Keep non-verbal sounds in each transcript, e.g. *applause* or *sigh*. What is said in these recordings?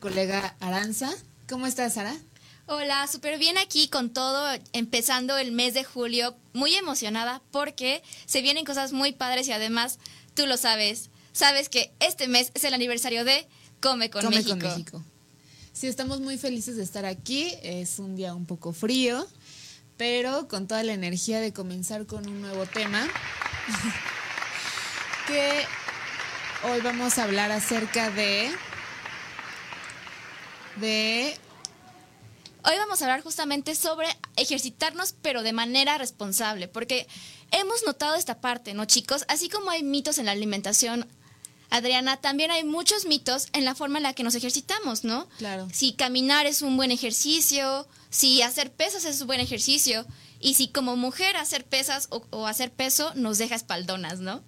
Colega Aranza. ¿Cómo estás, Sara? Hola, súper bien aquí con todo, empezando el mes de julio, muy emocionada porque se vienen cosas muy padres y además tú lo sabes, sabes que este mes es el aniversario de Come con Come Con México. Sí, estamos muy felices de estar aquí, es un día un poco frío, pero con toda la energía de comenzar con un nuevo tema *laughs* que Hoy vamos a hablar acerca de... De... Hoy vamos a hablar justamente sobre ejercitarnos, pero de manera responsable, porque hemos notado esta parte, ¿no, chicos? Así como hay mitos en la alimentación, Adriana, también hay muchos mitos en la forma en la que nos ejercitamos, ¿no? Claro. Si caminar es un buen ejercicio, si hacer pesas es un buen ejercicio, y si como mujer hacer pesas o, o hacer peso nos deja espaldonas, ¿no?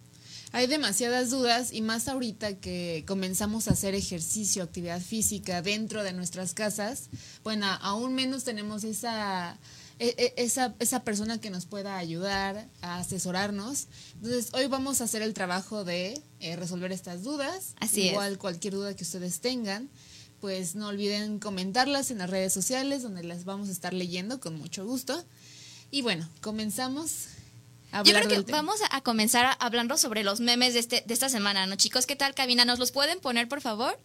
Hay demasiadas dudas y más ahorita que comenzamos a hacer ejercicio, actividad física dentro de nuestras casas, bueno, aún menos tenemos esa, e, e, esa, esa persona que nos pueda ayudar a asesorarnos. Entonces, hoy vamos a hacer el trabajo de eh, resolver estas dudas. Así Igual cualquier duda que ustedes tengan, pues no olviden comentarlas en las redes sociales donde las vamos a estar leyendo con mucho gusto. Y bueno, comenzamos yo creo que vamos a comenzar hablando sobre los memes de, este, de esta semana, ¿no, chicos? ¿Qué tal, cabina? ¿Nos los pueden poner, por favor?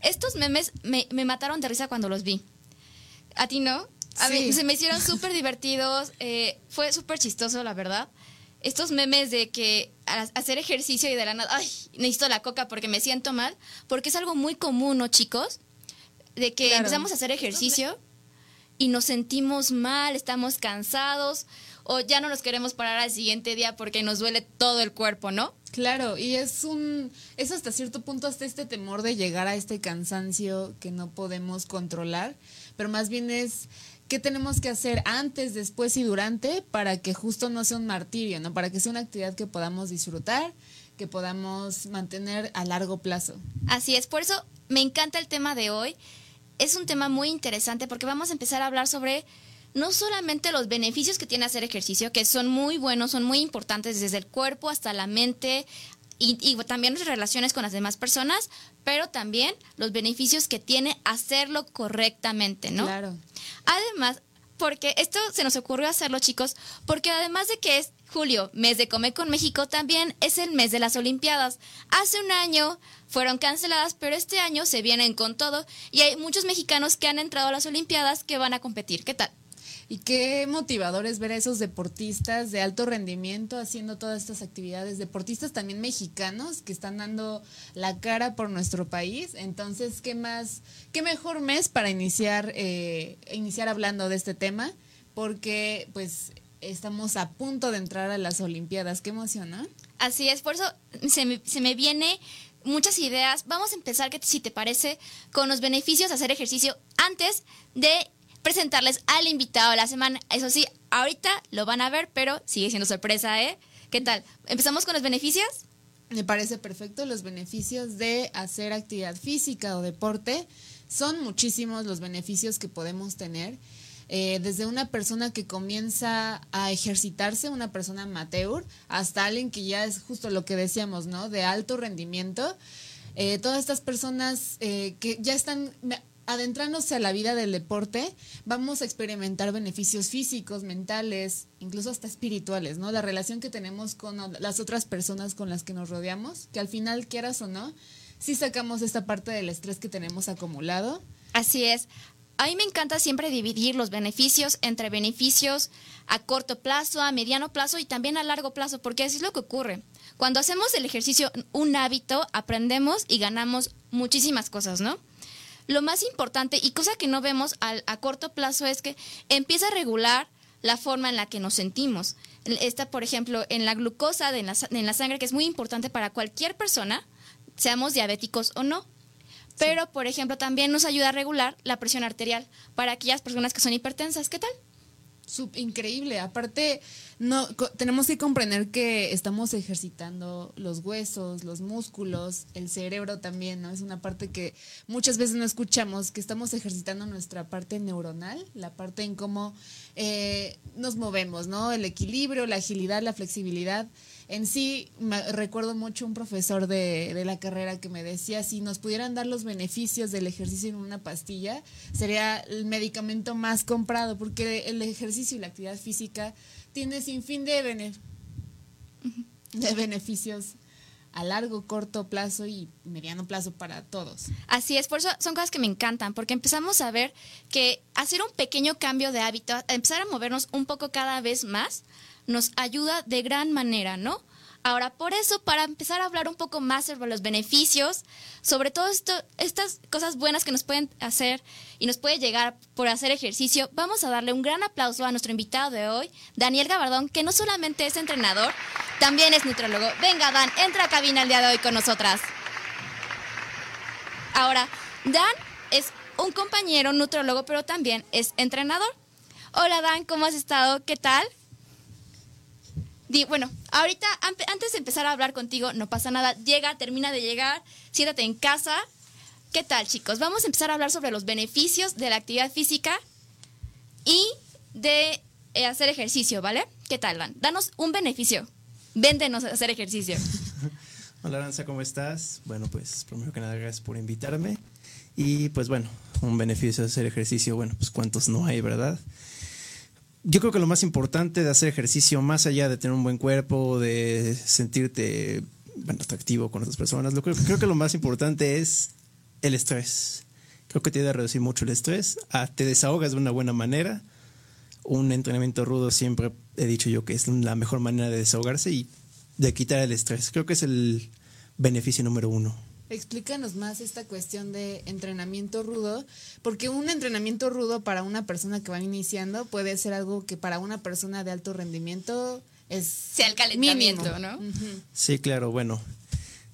Estos memes me, mataron de risa cuando los vi. ¿A ti no? A mí se me hicieron súper divertidos. Eh, fue súper chistoso, la verdad. Estos memes de que hacer ejercicio y de la nada, ay, necesito la coca porque me siento mal, porque es algo muy común, ¿no, chicos? De que empezamos a hacer ejercicio y nos sentimos mal, estamos cansados o ya no nos queremos parar al siguiente día porque nos duele todo el cuerpo, ¿no? Claro, y es un es hasta cierto punto hasta este temor de llegar a este cansancio que no podemos controlar, pero más bien es qué tenemos que hacer antes, después y durante para que justo no sea un martirio, ¿no? Para que sea una actividad que podamos disfrutar, que podamos mantener a largo plazo. Así es, por eso me encanta el tema de hoy. Es un tema muy interesante porque vamos a empezar a hablar sobre no solamente los beneficios que tiene hacer ejercicio, que son muy buenos, son muy importantes desde el cuerpo hasta la mente y, también las relaciones con las demás personas, pero también los beneficios que tiene hacerlo correctamente, ¿no? Claro. Además, porque esto se nos ocurrió hacerlo, chicos, porque además de que es julio, mes de Comer con México, también es el mes de las Olimpiadas. Hace un año fueron canceladas, pero este año se vienen con todo y hay muchos mexicanos que han entrado a las Olimpiadas que van a competir. ¿Qué tal? Y qué motivador es ver a esos deportistas de alto rendimiento haciendo todas estas actividades, deportistas también mexicanos que están dando la cara por nuestro país. Entonces, ¿qué más, qué mejor mes para iniciar, eh, iniciar hablando de este tema? Porque pues estamos a punto de entrar a las Olimpiadas. Qué emoción. Así es, por eso se me, se me viene muchas ideas. Vamos a empezar, que si te parece, con los beneficios de hacer ejercicio antes de presentarles al invitado de la semana. Eso sí, ahorita lo van a ver, pero sigue siendo sorpresa, ¿eh? ¿Qué tal? ¿Empezamos con los beneficios? Me parece perfecto. Los beneficios de hacer actividad física o deporte son muchísimos los beneficios que podemos tener. Eh, desde una persona que comienza a ejercitarse, una persona amateur, hasta alguien que ya es justo lo que decíamos, ¿no? De alto rendimiento. Eh, todas estas personas eh, que ya están adentrándose a la vida del deporte, vamos a experimentar beneficios físicos, mentales, incluso hasta espirituales, ¿no? La relación que tenemos con las otras personas con las que nos rodeamos, que al final, quieras o no, sí sacamos esta parte del estrés que tenemos acumulado. Así es. A mí me encanta siempre dividir los beneficios entre beneficios a corto plazo, a mediano plazo y también a largo plazo, porque así es lo que ocurre. Cuando hacemos el ejercicio un hábito, aprendemos y ganamos muchísimas cosas, ¿no? Lo más importante y cosa que no vemos a corto plazo es que empieza a regular la forma en la que nos sentimos. Esta, por ejemplo, en la glucosa de en, la, en la sangre, que es muy importante para cualquier persona, seamos diabéticos o no. Pero, por ejemplo, también nos ayuda a regular la presión arterial para aquellas personas que son hipertensas. ¿Qué tal? Increíble. Aparte, no tenemos que comprender que estamos ejercitando los huesos, los músculos, el cerebro también, ¿no? Es una parte que muchas veces no escuchamos, que estamos ejercitando nuestra parte neuronal, la parte en cómo eh, nos movemos, ¿no? El equilibrio, la agilidad, la flexibilidad en sí, me, recuerdo mucho un profesor de, de, la carrera que me decía, si nos pudieran dar los beneficios del ejercicio en una pastilla, sería el medicamento más comprado, porque el ejercicio y la actividad física tiene sin fin de, de beneficios a largo, corto plazo y mediano plazo para todos. Así es, por eso son cosas que me encantan, porque empezamos a ver que hacer un pequeño cambio de hábito, empezar a movernos un poco cada vez más, nos ayuda de gran manera, ¿no? Ahora, por eso, para empezar a hablar un poco más sobre los beneficios, sobre todo estas cosas buenas que nos pueden hacer y nos puede llegar por hacer ejercicio, vamos a darle un gran aplauso a nuestro invitado de hoy, Daniel Gabardón, que no solamente es entrenador, también es nutrólogo. Venga, Dan, entra a cabina el día de hoy con nosotras. Ahora, Dan es un compañero nutrólogo, pero también es entrenador. Hola, Dan, ¿cómo has estado? ¿Qué tal? Bueno, ahorita, antes de empezar a hablar contigo, no pasa nada. Llega, termina de llegar, siéntate en casa. ¿Qué tal, chicos? Vamos a empezar a hablar sobre los beneficios de la actividad física y de eh, hacer ejercicio, ¿vale? ¿Qué tal, Dan? Danos un beneficio. Véndenos a hacer ejercicio. *laughs* Hola, Aranza, ¿cómo estás? Bueno, pues primero que nada, gracias por invitarme. Y pues bueno, un beneficio de hacer ejercicio, bueno, pues cuántos no hay, ¿verdad? Yo creo que lo más importante de hacer ejercicio, más allá de tener un buen cuerpo, de sentirte bueno, atractivo con otras personas, lo creo, creo que lo más importante es el estrés. Creo que te ayuda a reducir mucho el estrés, te desahogas de una buena manera. Un entrenamiento rudo siempre he dicho yo que es la mejor manera de desahogarse y de quitar el estrés. Creo que es el beneficio número uno. Explícanos más esta cuestión de entrenamiento rudo, porque un entrenamiento rudo para una persona que va iniciando puede ser algo que para una persona de alto rendimiento es sea el calentamiento, ¿no? Sí, claro, bueno.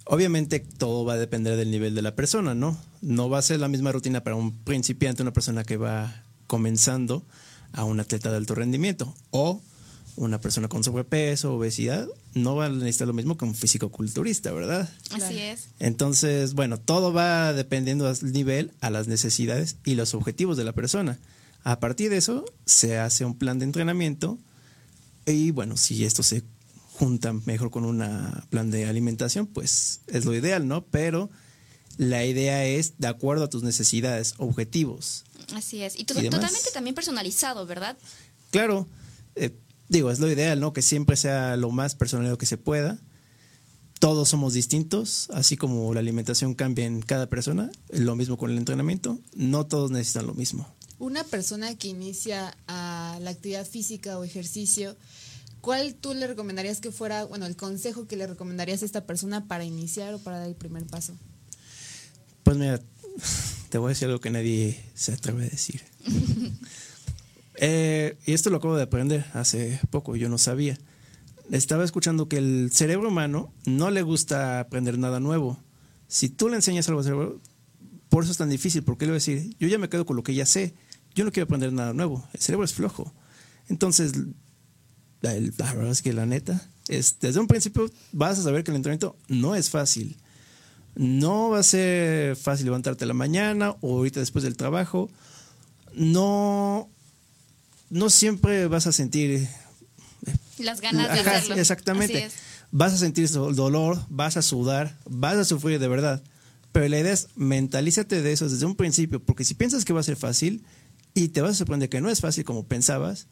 Obviamente todo va a depender del nivel de la persona, ¿no? No va a ser la misma rutina para un principiante, una persona que va comenzando a un atleta de alto rendimiento o una persona con sobrepeso, obesidad, no va a necesitar lo mismo que un físico-culturista, ¿verdad? Así es. Entonces, bueno, todo va dependiendo del nivel, a las necesidades y los objetivos de la persona. A partir de eso, se hace un plan de entrenamiento y, bueno, si esto se junta mejor con un plan de alimentación, pues es lo ideal, ¿no? Pero la idea es de acuerdo a tus necesidades, objetivos. Así es. Y, totalmente también personalizado, ¿verdad? Claro. Eh, digo, es lo ideal, ¿no? Que siempre sea lo más personal que se pueda. Todos somos distintos, así como la alimentación cambia en cada persona, lo mismo con el entrenamiento, no todos necesitan lo mismo. Una persona que inicia a la actividad física o ejercicio, ¿cuál tú le recomendarías que fuera, bueno, el consejo que le recomendarías a esta persona para iniciar o para dar el primer paso? Pues mira, *laughs* te voy a decir algo que nadie se atreve a decir. *laughs* Eh, y esto lo acabo de aprender hace poco, yo no sabía. Estaba escuchando que el cerebro humano no le gusta aprender nada nuevo. Si tú le enseñas algo al cerebro, por eso es tan difícil, porque él va a decir, yo ya me quedo con lo que ya sé, yo no quiero aprender nada nuevo, el cerebro es flojo. Entonces, la, verdad es que la neta, es, desde un principio vas a saber que el entrenamiento no es fácil. No va a ser fácil levantarte la mañana o ahorita después del trabajo. No no siempre vas a sentir... Eh, Las ganas de hacerlo. Exactamente. Vas a sentir dolor, vas a sudar, vas a sufrir de verdad. Pero la idea es mentalízate de eso desde un principio, porque si piensas que va a ser fácil y te vas a sorprender que no es fácil como pensabas,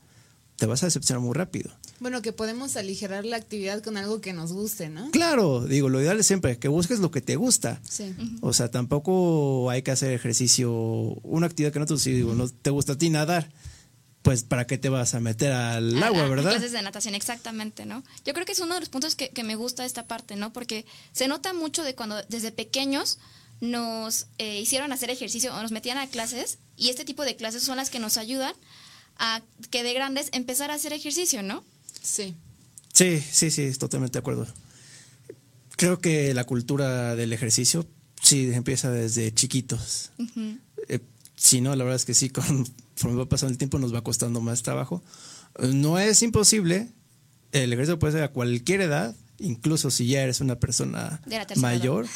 te vas a decepcionar muy rápido. Bueno, que podemos aligerar la actividad con algo que nos guste, ¿no? Claro, digo, lo ideal es siempre que busques lo que te gusta. Sí. O sea, tampoco hay que hacer ejercicio, una actividad que no te, digo, no te gusta a ti nadar pues para qué te vas a meter al agua, ¿verdad? Clases de natación, exactamente, ¿no? Yo creo que es uno de los puntos que, me gusta esta parte, ¿no? Porque se nota mucho de cuando desde pequeños nos eh, hicieron hacer ejercicio o nos metían a clases y este tipo de clases son las que nos ayudan a que de grandes empezar a hacer ejercicio, ¿no? Sí. Sí, sí, sí, totalmente de acuerdo. Creo que la cultura del ejercicio sí empieza desde chiquitos. Eh, si no, la verdad es que sí, conforme va pasando el tiempo nos va costando más trabajo. No es imposible, el ejercicio puede ser a cualquier edad, incluso si ya eres una persona mayor.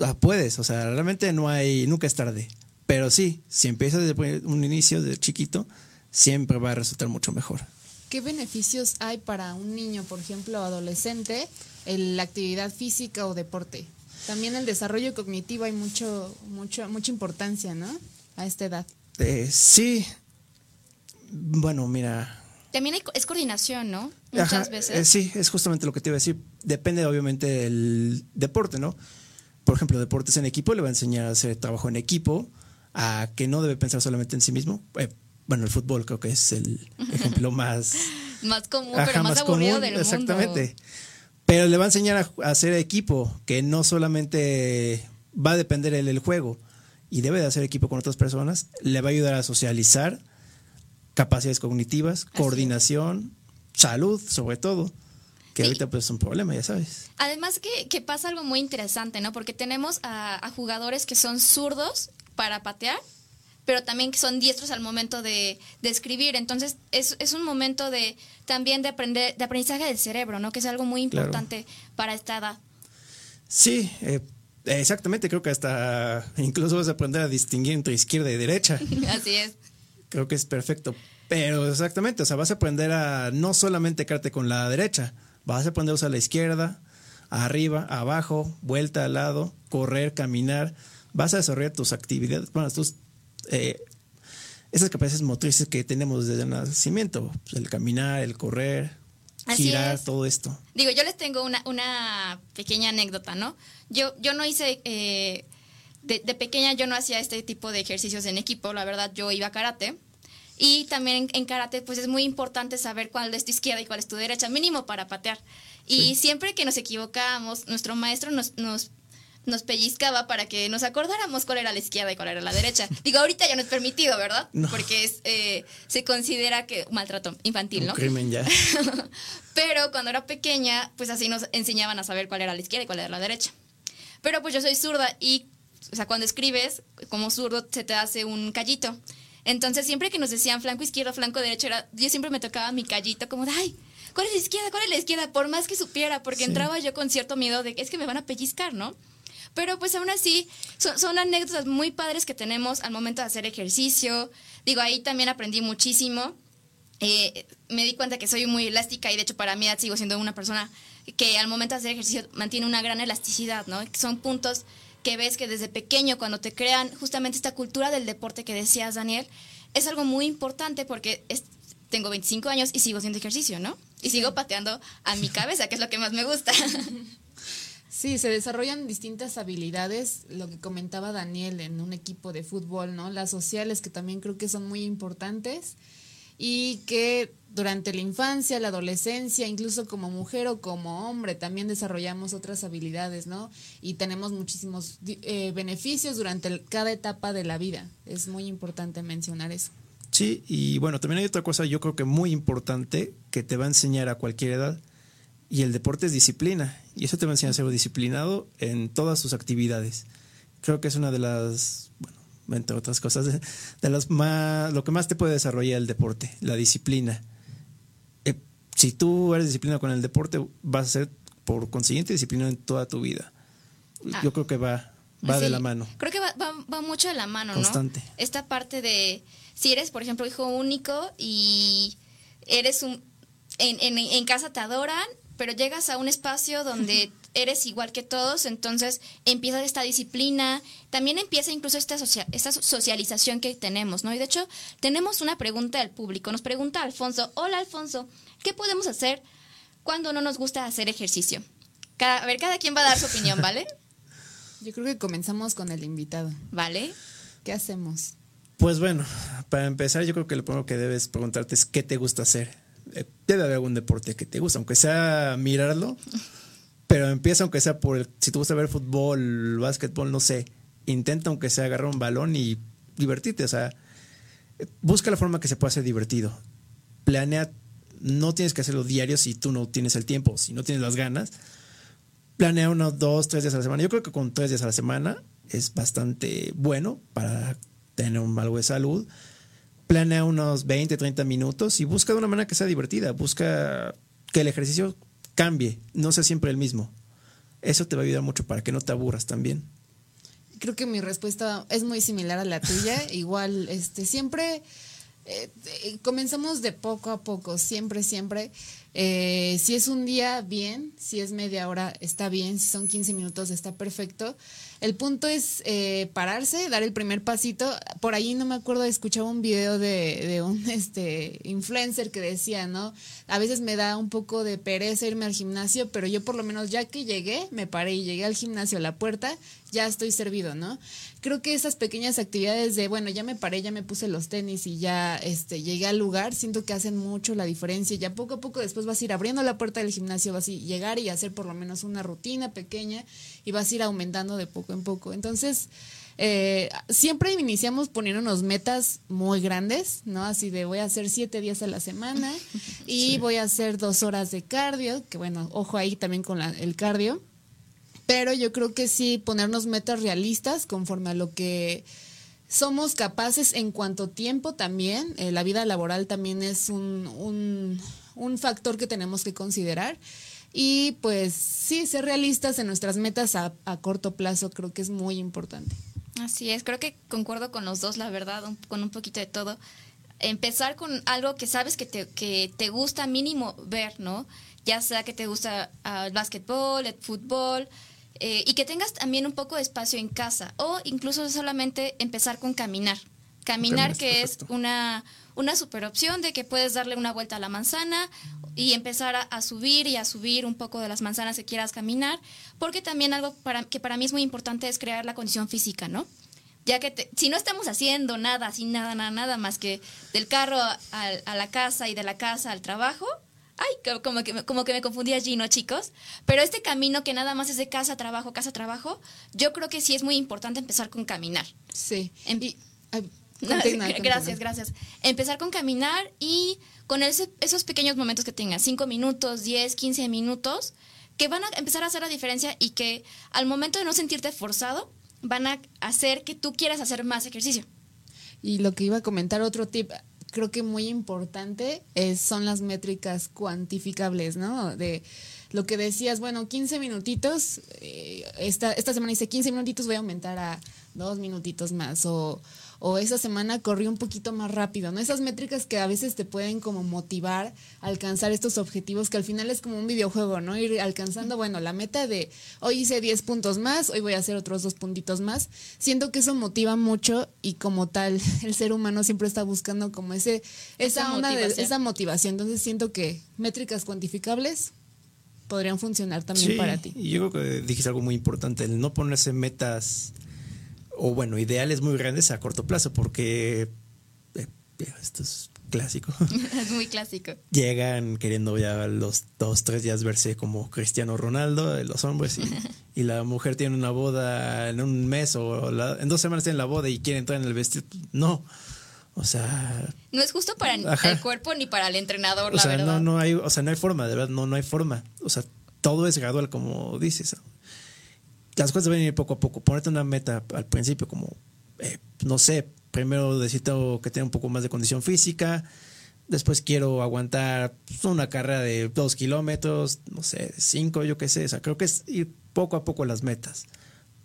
Ah, puedes, o sea, realmente no hay, nunca es tarde. Pero sí, si empiezas desde un inicio, de chiquito, siempre va a resultar mucho mejor. ¿Qué beneficios hay para un niño, por ejemplo, adolescente, en la actividad física o deporte? También el desarrollo cognitivo hay mucho, mucho, mucha importancia, ¿no? A esta edad. Eh, sí. Bueno, mira. También es coordinación, ¿no? Muchas veces. Eh, sí, es justamente lo que te iba a decir. Depende, obviamente, del deporte, ¿no? por ejemplo, deportes en equipo, le va a enseñar a hacer trabajo en equipo, a que no debe pensar solamente en sí mismo. Eh, bueno, el fútbol creo que es el *laughs* ejemplo más... más común, pero más, aburrido del mundo. Exactamente. Pero le va a enseñar a, hacer equipo, que no solamente va a depender del juego y debe de hacer equipo con otras personas, le va a ayudar a socializar, capacidades cognitivas, coordinación, salud, sobre todo que ahorita pues es un problema, ya sabes. Además que, pasa algo muy interesante, ¿no? Porque tenemos a, jugadores que son zurdos para patear, pero también que son diestros al momento de, escribir. Entonces es, es, un momento de también de aprender, de aprendizaje del cerebro, ¿no? Que es algo muy importante para esta edad. Sí, eh, exactamente, creo que hasta *laughs* incluso vas a aprender a distinguir entre izquierda y derecha. *laughs* Así es. Creo que es perfecto. Pero exactamente, o sea, vas a aprender a no solamente quedarte con la derecha, Vas a aprender a usar la izquierda, arriba, abajo, vuelta al lado, correr, caminar. Vas a desarrollar tus actividades, bueno, tus, eh, esas capacidades motrices que tenemos desde el nacimiento, pues, el caminar, el correr, girar, todo esto. Digo, yo les tengo una, una pequeña anécdota, ¿no? Yo, yo no hice, eh, de, de, pequeña yo no hacía este tipo de ejercicios en equipo, la verdad yo iba a karate y también en, karate, pues es muy importante saber cuál es tu izquierda y cuál es tu derecha, mínimo para patear. Y siempre que nos equivocábamos, nuestro maestro nos, nos, nos pellizcaba para que nos acordáramos cuál era la izquierda y cuál era la derecha. Digo, ahorita ya no es permitido, ¿verdad? Porque es, eh, se considera que maltrato infantil, ¿no? crimen ya. *laughs* Pero cuando era pequeña, pues así nos enseñaban a saber cuál era la izquierda y cuál era la derecha. Pero pues yo soy zurda y, o sea, cuando escribes como zurdo se te hace un callito. Entonces, siempre que nos decían flanco izquierdo, flanco derecho, era, yo siempre me tocaba mi callito como de, ay, ¿cuál es la izquierda? ¿Cuál es la izquierda? Por más que supiera, porque entraba yo con cierto miedo de, es que me van a pellizcar, ¿no? Pero pues aún así, son, anécdotas muy padres que tenemos al momento de hacer ejercicio. Digo, ahí también aprendí muchísimo. Eh, me di cuenta que soy muy elástica y de hecho para mí sigo siendo una persona que al momento de hacer ejercicio mantiene una gran elasticidad, ¿no? Son puntos que ves que desde pequeño, cuando te crean justamente esta cultura del deporte que decías, Daniel, es algo muy importante porque tengo 25 años y sigo haciendo ejercicio, ¿no? Y sigo pateando a mi cabeza, que es lo que más me gusta. *laughs* Sí, se desarrollan distintas habilidades, lo que comentaba Daniel en un equipo de fútbol, ¿no? Las sociales que también creo que son muy importantes y que durante la infancia, la adolescencia, incluso como mujer o como hombre, también desarrollamos otras habilidades, ¿no? Y tenemos muchísimos eh, beneficios durante cada etapa de la vida. Es muy importante mencionar eso. Sí, y bueno, también hay otra cosa yo creo que muy importante que te va a enseñar a cualquier edad, y el deporte es disciplina, y eso te va a enseñar a ser disciplinado en todas sus actividades. Creo que es una de las, bueno, entre otras cosas, de, de más, lo que más te puede desarrollar el deporte, la disciplina si tú eres disciplinado con el deporte, vas a ser por consiguiente disciplinado en toda tu vida. Ah. Yo creo que va, va de la mano. Creo que va, va, mucho de la mano, Constante. Esta parte de, si eres, por ejemplo, hijo único y eres un, en, en, en casa te adoran, pero llegas a un espacio donde eres igual que todos, entonces empieza esta disciplina, también empieza incluso esta, esta socialización que tenemos, ¿no? Y de hecho, tenemos una pregunta del público, nos pregunta Alfonso, hola Alfonso, ¿qué podemos hacer cuando no nos gusta hacer ejercicio? a ver, cada quien va a dar su opinión, ¿vale? *laughs* Yo creo que comenzamos con el invitado. ¿Vale? ¿Qué hacemos? Pues bueno, para empezar, yo creo que lo primero que debes preguntarte es qué te gusta hacer. Eh, debe haber algún deporte que te gusta, aunque sea mirarlo Pero empieza aunque sea por el, si te gusta ver fútbol, básquetbol, no sé, intenta aunque sea agarrar un balón y divertirte, o sea, busca la forma que se pueda hacer divertido. Planea, no tienes que hacerlo diario si tú no tienes el tiempo, si no tienes las ganas. Planea unos dos, tres días a la semana. Yo creo que con tres días a la semana es bastante bueno para tener un, algo de salud. Planea unos 20, 30 minutos y busca de una manera que sea divertida. Busca que el ejercicio cambie, no sea siempre el mismo. Eso te va a ayudar mucho para que no te aburras también. Creo que mi respuesta es muy similar a la tuya. *laughs* Igual, este, siempre eh, eh, comenzamos de poco a poco, siempre, siempre. Eh, si es un día, bien. Si es media hora, está bien. Si son 15 minutos, está perfecto. El punto es eh, pararse, dar el primer pasito. Por ahí no me acuerdo, escuchaba un video de, de, un *laughs* este influencer que decía, ¿no? A veces me da un poco de pereza irme al gimnasio, pero yo por lo menos ya que llegué, me paré y llegué al gimnasio a la puerta, ya estoy servido, ¿no? Creo que esas pequeñas actividades de, bueno, ya me paré, ya me puse los tenis y ya este, llegué al lugar, siento que hacen mucho la diferencia. Ya poco a poco después vas a ir abriendo la puerta del gimnasio, vas a llegar y hacer por lo menos una rutina pequeña y vas a ir aumentando de poco en poco. Entonces, eh, siempre iniciamos poniéndonos metas muy grandes, ¿no? Así de voy a hacer siete días a la semana *laughs* y voy a hacer dos horas de cardio, que bueno, ojo ahí también con el cardio. Pero yo creo que sí ponernos metas realistas conforme a lo que somos capaces en cuanto tiempo también. Eh, la vida laboral también es un, un, un factor que tenemos que considerar. Y pues sí, ser realistas en nuestras metas a, corto plazo creo que es muy importante. Así es, creo que concuerdo con los dos, la verdad, con un poquito de todo. Empezar con algo que sabes que te, que te gusta mínimo ver, ¿no? Ya sea que te gusta el básquetbol, el fútbol, eh, y que tengas también un poco de espacio en casa o incluso solamente empezar con caminar. Caminar, que es una, una super opción de que puedes darle una vuelta a la manzana y empezar a, a, subir y a subir un poco de las manzanas que quieras caminar, porque también algo para, que para mí es muy importante es crear la condición física, ¿no? Ya que te, si no estamos haciendo nada, sin nada, nada, nada más que del carro a, a la casa y de la casa al trabajo, Ay, como que, como que me confundí allí, ¿no, chicos? Pero este camino que nada más es de casa a trabajo, casa a trabajo, yo creo que sí es muy importante empezar con caminar. Sí. Em y, *laughs* gracias, gracias. Empezar con caminar y con ese, esos pequeños momentos que tengas, 5 minutos, 10, 15 minutos, que van a empezar a hacer la diferencia y que al momento de no sentirte forzado, van a hacer que tú quieras hacer más ejercicio. Y lo que iba a comentar, otro tip, creo que muy importante es, son las métricas cuantificables, ¿no? De lo que decías, bueno, 15 minutitos, eh, esta, esta semana hice 15 minutitos, voy a aumentar a dos minutitos más, o o esa semana corrí un poquito más rápido, ¿no? Esas métricas que a veces te pueden como motivar a alcanzar estos objetivos que al final es como un videojuego, ¿no? Ir alcanzando, bueno, la meta de hoy hice 10 puntos más, hoy voy a hacer otros dos puntitos más. Siento que eso motiva mucho y como tal *laughs* el ser humano siempre está buscando como ese esa, esa onda motivación. de esa motivación. Entonces siento que métricas cuantificables podrían funcionar también sí, para ti. Y yo creo que dijiste algo muy importante, el no ponerse metas o bueno, ideales muy grandes a corto plazo, porque eh, esto es clásico. *laughs* Es muy clásico. Llegan queriendo ya los dos, tres días verse como Cristiano Ronaldo, los hombres, y, *laughs* y la mujer tiene una boda en un mes o la, en dos semanas tiene la boda y quiere entrar en el vestido. No. O sea. No es justo para ajá. el cuerpo ni para el entrenador, o la sea, verdad. No, no hay, o sea, no hay forma, de verdad, no, no hay forma. O sea, todo es gradual, como dices las cosas deben ir poco a poco. Ponerte una meta al principio, como, eh, no sé, primero necesito que tenga un poco más de condición física, después quiero aguantar pues, una carrera de dos kilómetros, no sé, cinco, yo qué sé. O sea, creo que es ir poco a poco las metas.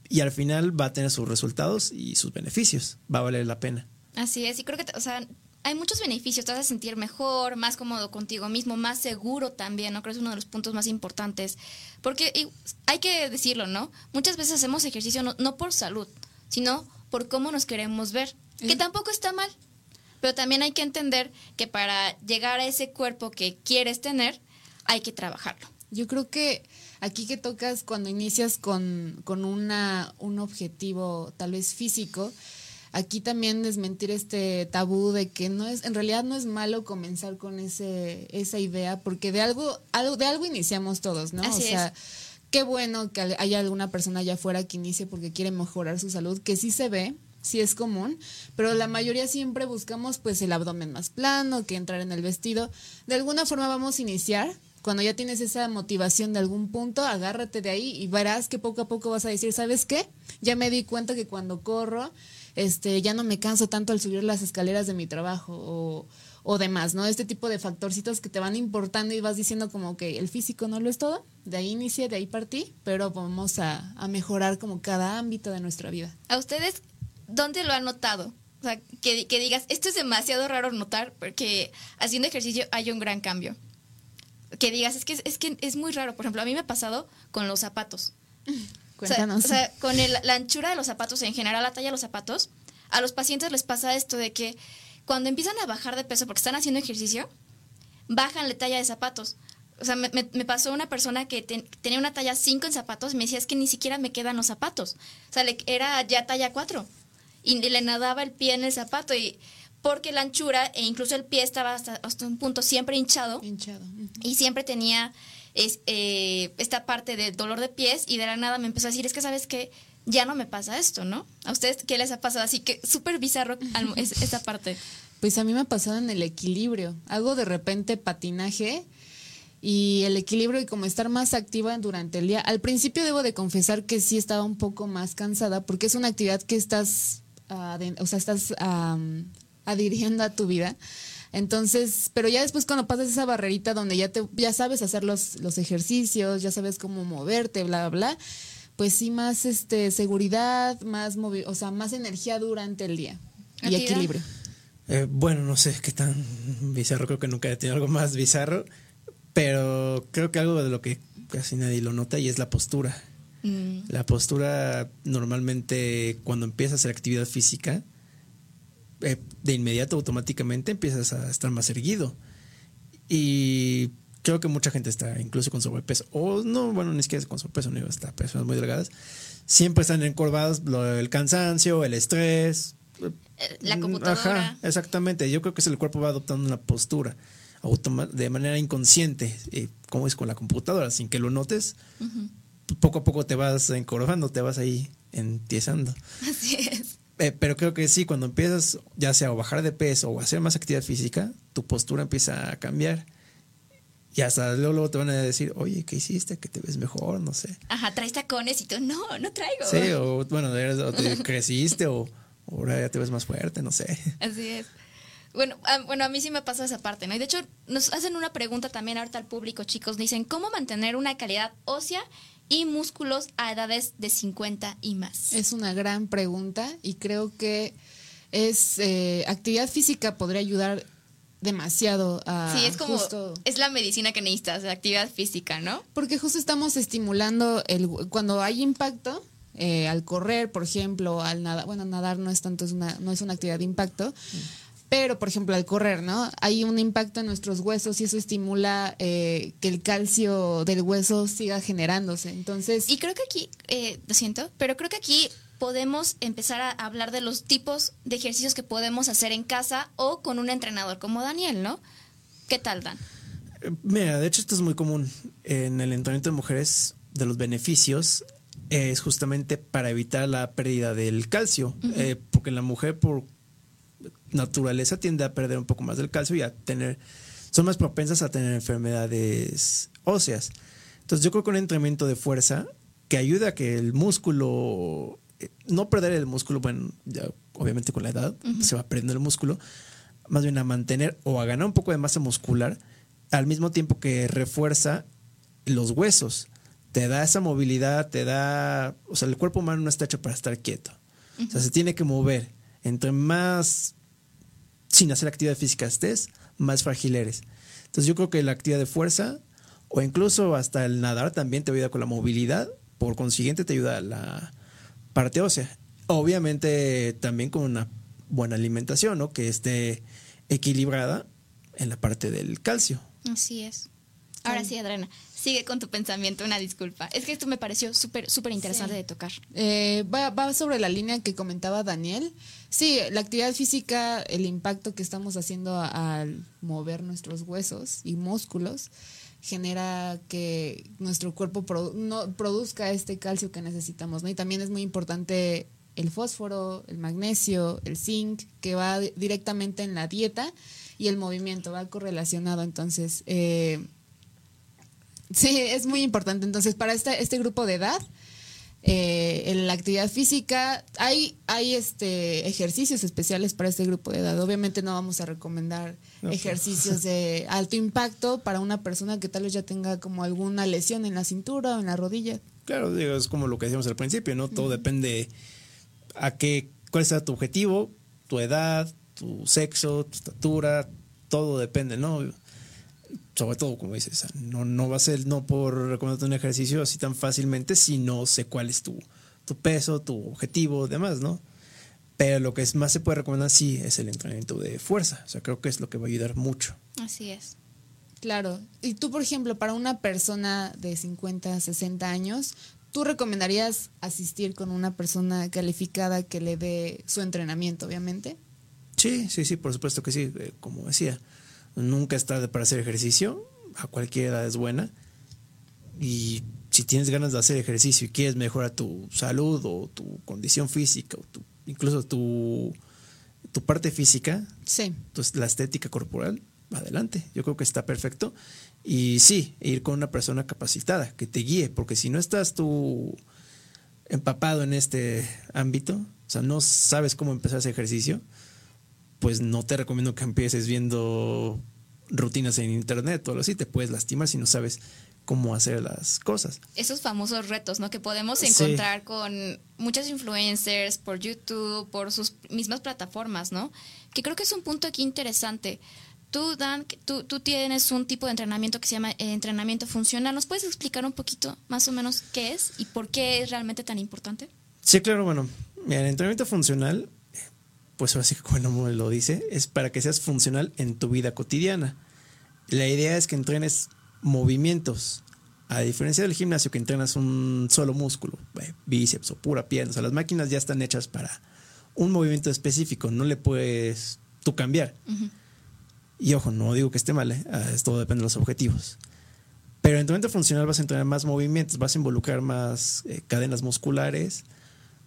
Y al final va a tener sus resultados y sus beneficios. Va a valer la pena. Así es, y creo que, o sea, hay muchos beneficios, te vas a sentir mejor, más cómodo contigo mismo, más seguro también, ¿no? Creo que es uno de los puntos más importantes. Porque hay que decirlo, ¿no? Muchas veces hacemos ejercicio no, no por salud, sino por cómo nos queremos ver, que tampoco está mal. Pero también hay que entender que para llegar a ese cuerpo que quieres tener, hay que trabajarlo. Yo creo que aquí que tocas cuando inicias con, con una, un objetivo tal vez físico, aquí también desmentir este tabú de que no es, en realidad no es malo comenzar con ese, esa idea, porque de algo, algo, de algo iniciamos todos, ¿no? Así o sea, es. qué bueno que haya alguna persona allá afuera que inicie porque quiere mejorar su salud, que sí se ve, sí es común, pero la mayoría siempre buscamos pues el abdomen más plano, que entrar en el vestido. De alguna forma vamos a iniciar. Cuando ya tienes esa motivación de algún punto, agárrate de ahí y verás que poco a poco vas a decir, ¿sabes qué? Ya me di cuenta que cuando corro, este, ya no me canso tanto al subir las escaleras de mi trabajo o, o demás, ¿no? Este tipo de factorcitos que te van importando y vas diciendo como que el físico no lo es todo, de ahí inicié, de ahí partí, pero vamos a, a mejorar como cada ámbito de nuestra vida. ¿A ustedes dónde lo han notado? O sea, que, que digas, esto es demasiado raro notar porque haciendo ejercicio hay un gran cambio. Que digas, es que es, que es muy raro. Por ejemplo, a mí me ha pasado con los zapatos. *laughs* Cuéntanos. O sea, o sea con el, la anchura de los zapatos, en general la talla de los zapatos, a los pacientes les pasa esto de que cuando empiezan a bajar de peso porque están haciendo ejercicio, bajan la talla de zapatos. O sea, me, me, pasó una persona que ten, tenía una talla 5 en zapatos y me decía, es que ni siquiera me quedan los zapatos. O sea, le, era ya talla 4 y le nadaba el pie en el zapato y porque la anchura e incluso el pie estaba hasta, hasta un punto siempre hinchado, hinchado. Uh -huh. y siempre tenía es, eh, esta parte de dolor de pies y de la nada me empezó a decir, es que sabes que ya no me pasa esto, ¿no? ¿A ustedes qué les ha pasado? Así que súper bizarro es, esta parte. *laughs* Pues a mí me ha pasado en el equilibrio. Hago de repente patinaje y el equilibrio y como estar más activa durante el día. Al principio debo de confesar que sí estaba un poco más cansada porque es una actividad que estás, uh, o sea, estás adhiriendo a tu vida. Entonces, pero ya después cuando pasas esa barrerita donde ya te, ya sabes hacer los, los ejercicios, ya sabes cómo moverte, bla, bla, pues sí más este seguridad, más movi o sea, más energía durante el día y equilibrio. Eh, bueno, no sé qué tan bizarro, creo que nunca he tenido algo más bizarro, pero creo que algo de lo que casi nadie lo nota y es la postura. Mm. La postura normalmente cuando empiezas a hacer actividad física, eh, de inmediato automáticamente empiezas a estar más erguido. Y creo que mucha gente está incluso con sobrepeso. O no, bueno, ni siquiera con sobrepeso, no está personas muy delgadas. Siempre están encorvadas, lo, el cansancio, el estrés. La computadora. Ajá, exactamente. Yo creo que es el cuerpo va adoptando una postura de manera inconsciente, eh, como es con la computadora, sin que lo notes. Uh -huh. Poco a poco te vas encorvando, te vas ahí entiesando. *laughs* Así es. Eh, pero creo que sí, cuando empiezas ya sea a bajar de peso o hacer más actividad física, tu postura empieza a cambiar. Y hasta luego, luego te van a decir, oye, ¿qué hiciste? Que te ves mejor, no sé. Ajá, traes tacones y tú, no, no traigo. Sí, o bueno, eres, o te creciste o ahora ya te ves más fuerte, no sé. Así es. Bueno, a, bueno, a mí sí me pasa esa parte, ¿no? Y de hecho, nos hacen una pregunta también ahorita al público, chicos. Dicen, ¿cómo mantener una calidad ósea y músculos a edades de 50 y más? Es una gran pregunta y creo que es eh, actividad física podría ayudar demasiado a sí es como justo, es la medicina que necesitas la actividad física no porque justo estamos estimulando el cuando hay impacto eh, al correr por ejemplo al nadar bueno nadar no es tanto es una no es una actividad de impacto mm. Pero por ejemplo al correr no hay un impacto en nuestros huesos y eso estimula eh, que el calcio del hueso siga generándose entonces y creo que aquí eh, lo siento pero creo que aquí podemos empezar a hablar de los tipos de ejercicios que podemos hacer en casa o con un entrenador como Daniel, ¿no? ¿Qué tal, Dan? Mira, de hecho esto es muy común en el entrenamiento de mujeres, de los beneficios, es justamente para evitar la pérdida del calcio, uh -huh. eh, porque la mujer por naturaleza tiende a perder un poco más del calcio y a tener, son más propensas a tener enfermedades óseas. Entonces yo creo que un entrenamiento de fuerza que ayuda a que el músculo no perder el músculo, bueno, ya obviamente con la edad uh -huh. se va perdiendo el músculo, más bien a mantener o a ganar un poco de masa muscular al mismo tiempo que refuerza los huesos. Te da esa movilidad, te da, o sea, el cuerpo humano no está hecho para estar quieto. Uh -huh. O sea, se tiene que mover. Entre más sin hacer actividad física estés, más frágil eres. Entonces yo creo que la actividad de fuerza o incluso hasta el nadar también te ayuda con la movilidad, por consiguiente te ayuda a la parte ósea. Obviamente también con una buena alimentación, ¿no? Que esté equilibrada en la parte del calcio. Así es. Ahora sí, Adriana, sigue con tu pensamiento, una disculpa. Es que esto me pareció súper, súper interesante sí. de tocar. Eh, va, va, sobre la línea que comentaba Daniel. Sí, la actividad física, el impacto que estamos haciendo al mover nuestros huesos y músculos, genera que nuestro cuerpo no produzca este calcio que necesitamos, ¿no? Y también es muy importante el fósforo, el magnesio, el zinc, que va directamente en la dieta y el movimiento, va correlacionado. Entonces, eh, sí, es muy importante. Entonces, para este, este grupo de edad, eh, en la actividad física, hay, hay este ejercicios especiales para este grupo de edad. Obviamente no vamos a recomendar ejercicios de alto impacto para una persona que tal vez ya tenga como alguna lesión en la cintura o en la rodilla. Claro, digo, es como lo que decíamos al principio, ¿no? Todo depende a qué, cuál sea tu objetivo, tu edad, tu sexo, tu estatura, todo depende, ¿no? Sobre todo, como dices, no, no va a ser no por recomendarte un ejercicio así tan fácilmente si no sé cuál es tu, tu peso, tu objetivo, demás, ¿no? Pero lo que más se puede recomendar sí es el entrenamiento de fuerza. O sea, creo que es lo que va a ayudar mucho. Así es. Claro. Y tú, por ejemplo, para una persona de 50, 60 años, ¿Tú recomendarías asistir con una persona calificada que le dé su entrenamiento, obviamente? Sí, sí, sí, por supuesto que sí. Eh, como decía, nunca es tarde para hacer ejercicio. A cualquier edad es buena. Y si tienes ganas de hacer ejercicio y quieres mejorar tu salud o tu condición física o tu, incluso tu, tu parte física, sí. entonces la estética corporal, adelante. Yo creo que está perfecto. Y sí, ir con una persona capacitada que te guíe, porque si no estás tú empapado en este ámbito, o sea, no sabes cómo empezar ese ejercicio, pues no te recomiendo que empieces viendo rutinas en internet o algo así, te puedes lastimar si no sabes cómo hacer las cosas. Esos famosos retos, ¿no? Que podemos encontrar con muchos influencers por YouTube, por sus mismas plataformas, ¿no? Que creo que es un punto aquí interesante. Tú, Dan, tú, tú tienes un tipo de entrenamiento que se llama eh, entrenamiento funcional. ¿Nos puedes explicar un poquito más o menos qué es y por qué es realmente tan importante? Sí, claro, bueno, el entrenamiento funcional, pues ahora sí que como lo dice, es para que seas funcional en tu vida cotidiana. La idea es que entrenes movimientos. A diferencia del gimnasio que entrenas un solo músculo, eh, bíceps o pura pierna, o sea, las máquinas ya están hechas para un movimiento específico, no le puedes tú cambiar. Y ojo, no digo que esté mal, ¿eh? Ah, todo depende de los objetivos. Pero en entrenamiento funcional vas a entrenar más movimientos, vas a involucrar más eh, cadenas musculares,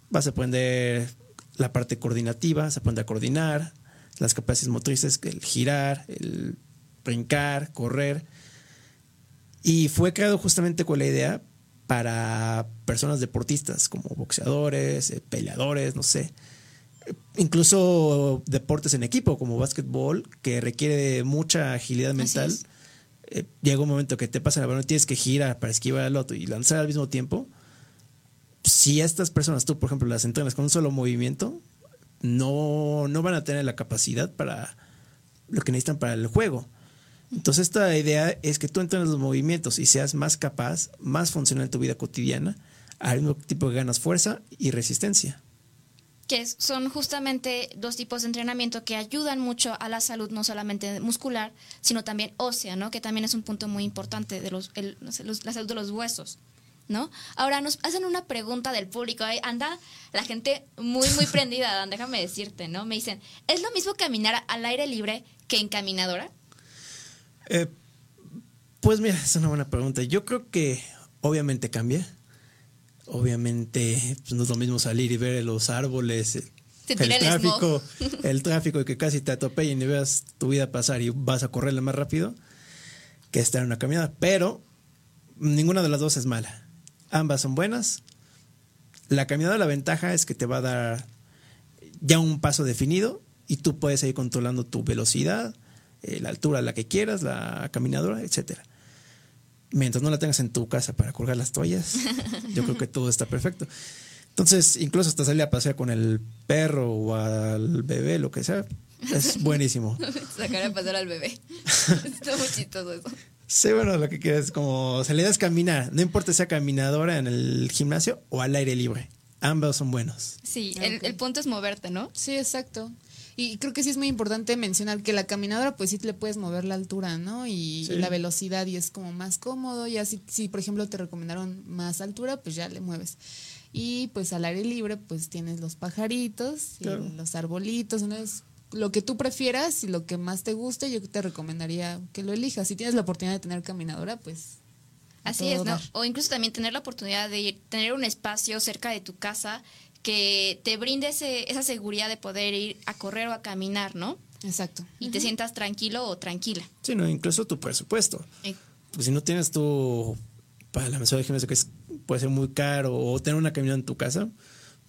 vas a aprender la parte coordinativa, se aprende a coordinar, las capacidades motrices, el girar, el brincar, correr. Y fue creado justamente con la idea para personas deportistas como boxeadores, eh, peleadores, no sé, incluso deportes en equipo como básquetbol que requiere mucha agilidad mental. Eh, llega un momento que te pasa la balón y tienes que girar para esquivar al otro y lanzar al mismo tiempo. Si estas personas, tú por ejemplo, las entrenas con un solo movimiento, no, no van a tener la capacidad para lo que necesitan para el juego. Entonces esta idea es que tú entrenes los movimientos y seas más capaz, más funcional en tu vida cotidiana, al mismo tiempo que ganas fuerza y resistencia que son justamente dos tipos de entrenamiento que ayudan mucho a la salud, no solamente muscular, sino también ósea, ¿no? Que también es un punto muy importante de los, la salud de los huesos, ¿no? Ahora nos hacen una pregunta del público, anda la gente muy, muy *laughs* prendida, déjame decirte, ¿no? Me dicen, ¿es lo mismo caminar al aire libre que en caminadora? Eh, pues mira, es una buena pregunta. Yo creo que obviamente cambia obviamente pues, no es lo mismo salir y ver los árboles, *laughs* el tráfico, el, tráfico y que casi te atropellen y veas tu vida pasar y vas a correrle más rápido que estar en una caminada. Pero ninguna de las dos es mala. Ambas son buenas. La caminada, la ventaja es que te va a dar ya un paso definido y tú puedes ir controlando tu velocidad, eh, la altura a la que quieras, la caminadora, etcétera mientras no la tengas en tu casa para colgar las toallas, *laughs* yo creo que todo está perfecto. Entonces, incluso hasta salir a pasear con el perro o al bebé, lo que sea, es *laughs* buenísimo. Sacar a pasear al bebé. *laughs* Está muy chistoso eso. Sí, bueno, lo que quieres, como se le das caminar, no importa si sea caminadora en el gimnasio o al aire libre, ambos son buenos. Sí, el, el punto es moverte, ¿no? Sí, exacto. Y creo que sí es muy importante mencionar que la caminadora, pues sí le puedes mover la altura, ¿no? Y, la velocidad y es como más cómodo. Ya si, si, por ejemplo, te recomendaron más altura, pues ya le mueves. Y pues al aire libre, pues tienes los pajaritos, y los arbolitos, ¿no? Lo que tú prefieras y lo que más te guste, yo te recomendaría que lo elijas. Si tienes la oportunidad de tener caminadora, pues... Así es, ¿no? O incluso también tener la oportunidad de ir, tener un espacio cerca de tu casa que te brinde ese, esa seguridad de poder ir a correr o a caminar, ¿no? Exacto. Y te sientas tranquilo o tranquila. Sí, no, incluso tu presupuesto. Pues si no tienes tu para la mensualidad de gimnasio que es, puede ser muy caro o tener una caminata en tu casa,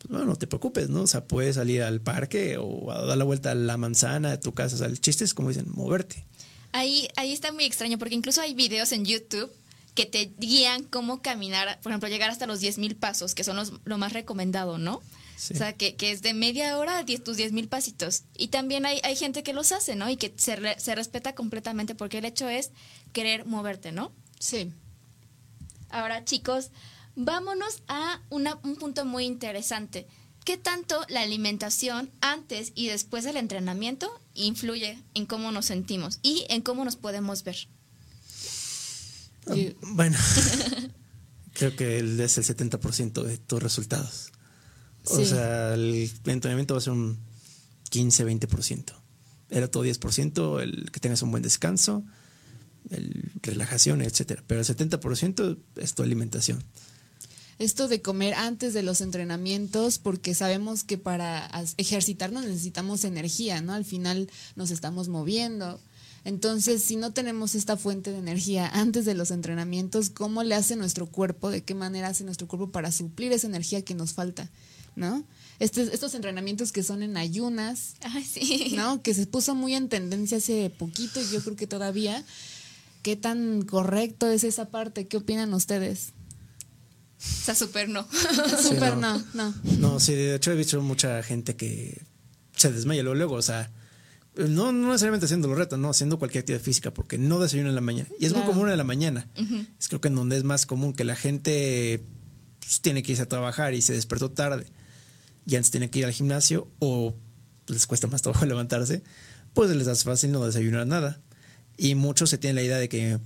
bueno, no te preocupes, ¿no? O sea, puedes salir al parque o a dar la vuelta a la manzana de tu casa. O sea, el chiste es, como dicen, moverte. Ahí, ahí está muy extraño porque incluso hay videos en YouTube que te guían cómo caminar, por ejemplo, llegar hasta los 10.000 pasos, que son los, lo más recomendado, ¿no? O sea, que, que, es de media hora a diez, tus 10.000 pasitos. Y también hay, hay gente que los hace, ¿no? Y que se, se respeta completamente porque el hecho es querer moverte, ¿no? Sí. Ahora, chicos, vámonos a un punto muy interesante. ¿Qué tanto la alimentación antes y después del entrenamiento influye en cómo nos sentimos y en cómo nos podemos ver? bueno, *laughs* creo que es el 70% de tus resultados. O sea, el entrenamiento va a ser un 15-20%. Era todo 10%, el que tengas un buen descanso, el relajación, etcétera. Pero el 70% es tu alimentación. Esto de comer antes de los entrenamientos, porque sabemos que para ejercitarnos necesitamos energía, ¿no? Al final nos estamos moviendo, entonces, si no tenemos esta fuente de energía antes de los entrenamientos, ¿cómo le hace nuestro cuerpo? ¿De qué manera hace nuestro cuerpo para suplir esa energía que nos falta? ¿No? estos entrenamientos que son en ayunas, ¿no? Que se puso muy en tendencia hace poquito y yo creo que todavía. ¿Qué tan correcto es esa parte? ¿Qué opinan ustedes? O sea, súper no. *laughs* súper no. no, no. sí, de hecho he visto mucha gente que se desmaya luego, luego, o sea, no, no necesariamente haciendo los retos, no, haciendo cualquier actividad física, porque no desayuno en la mañana. Y es muy común en la mañana. Es creo que en donde es más común que la gente pues, tiene que irse a trabajar y se despertó tarde y antes tiene que ir al gimnasio o les cuesta más trabajo *laughs* levantarse, pues les hace fácil no desayunar nada. Y muchos se tienen la idea de que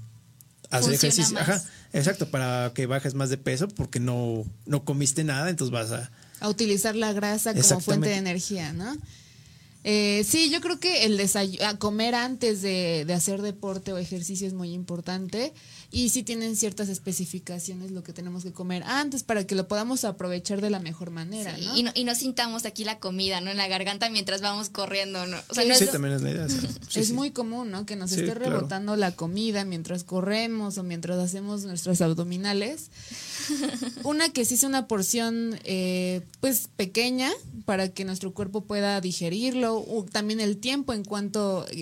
hacer ejercicio, ajá, exacto, para que bajes más de peso porque no, no comiste nada, entonces vas a... A utilizar la grasa como fuente de energía, ¿no? Eh, sí, yo creo que el desayuno, comer antes de, de, hacer deporte o ejercicio es muy importante y sí tienen ciertas especificaciones lo que tenemos que comer antes para que lo podamos aprovechar de la mejor manera. ¿no? Y, no, y no sintamos aquí la comida, ¿no? En la garganta mientras vamos corriendo, ¿no? sí, es, también es la idea. es muy común, ¿no? Que nos esté rebotando la comida mientras corremos o mientras hacemos nuestros abdominales. Una que sí es una porción, eh, pues, pequeña para que nuestro cuerpo pueda digerirlo. también el tiempo en cuanto, eh,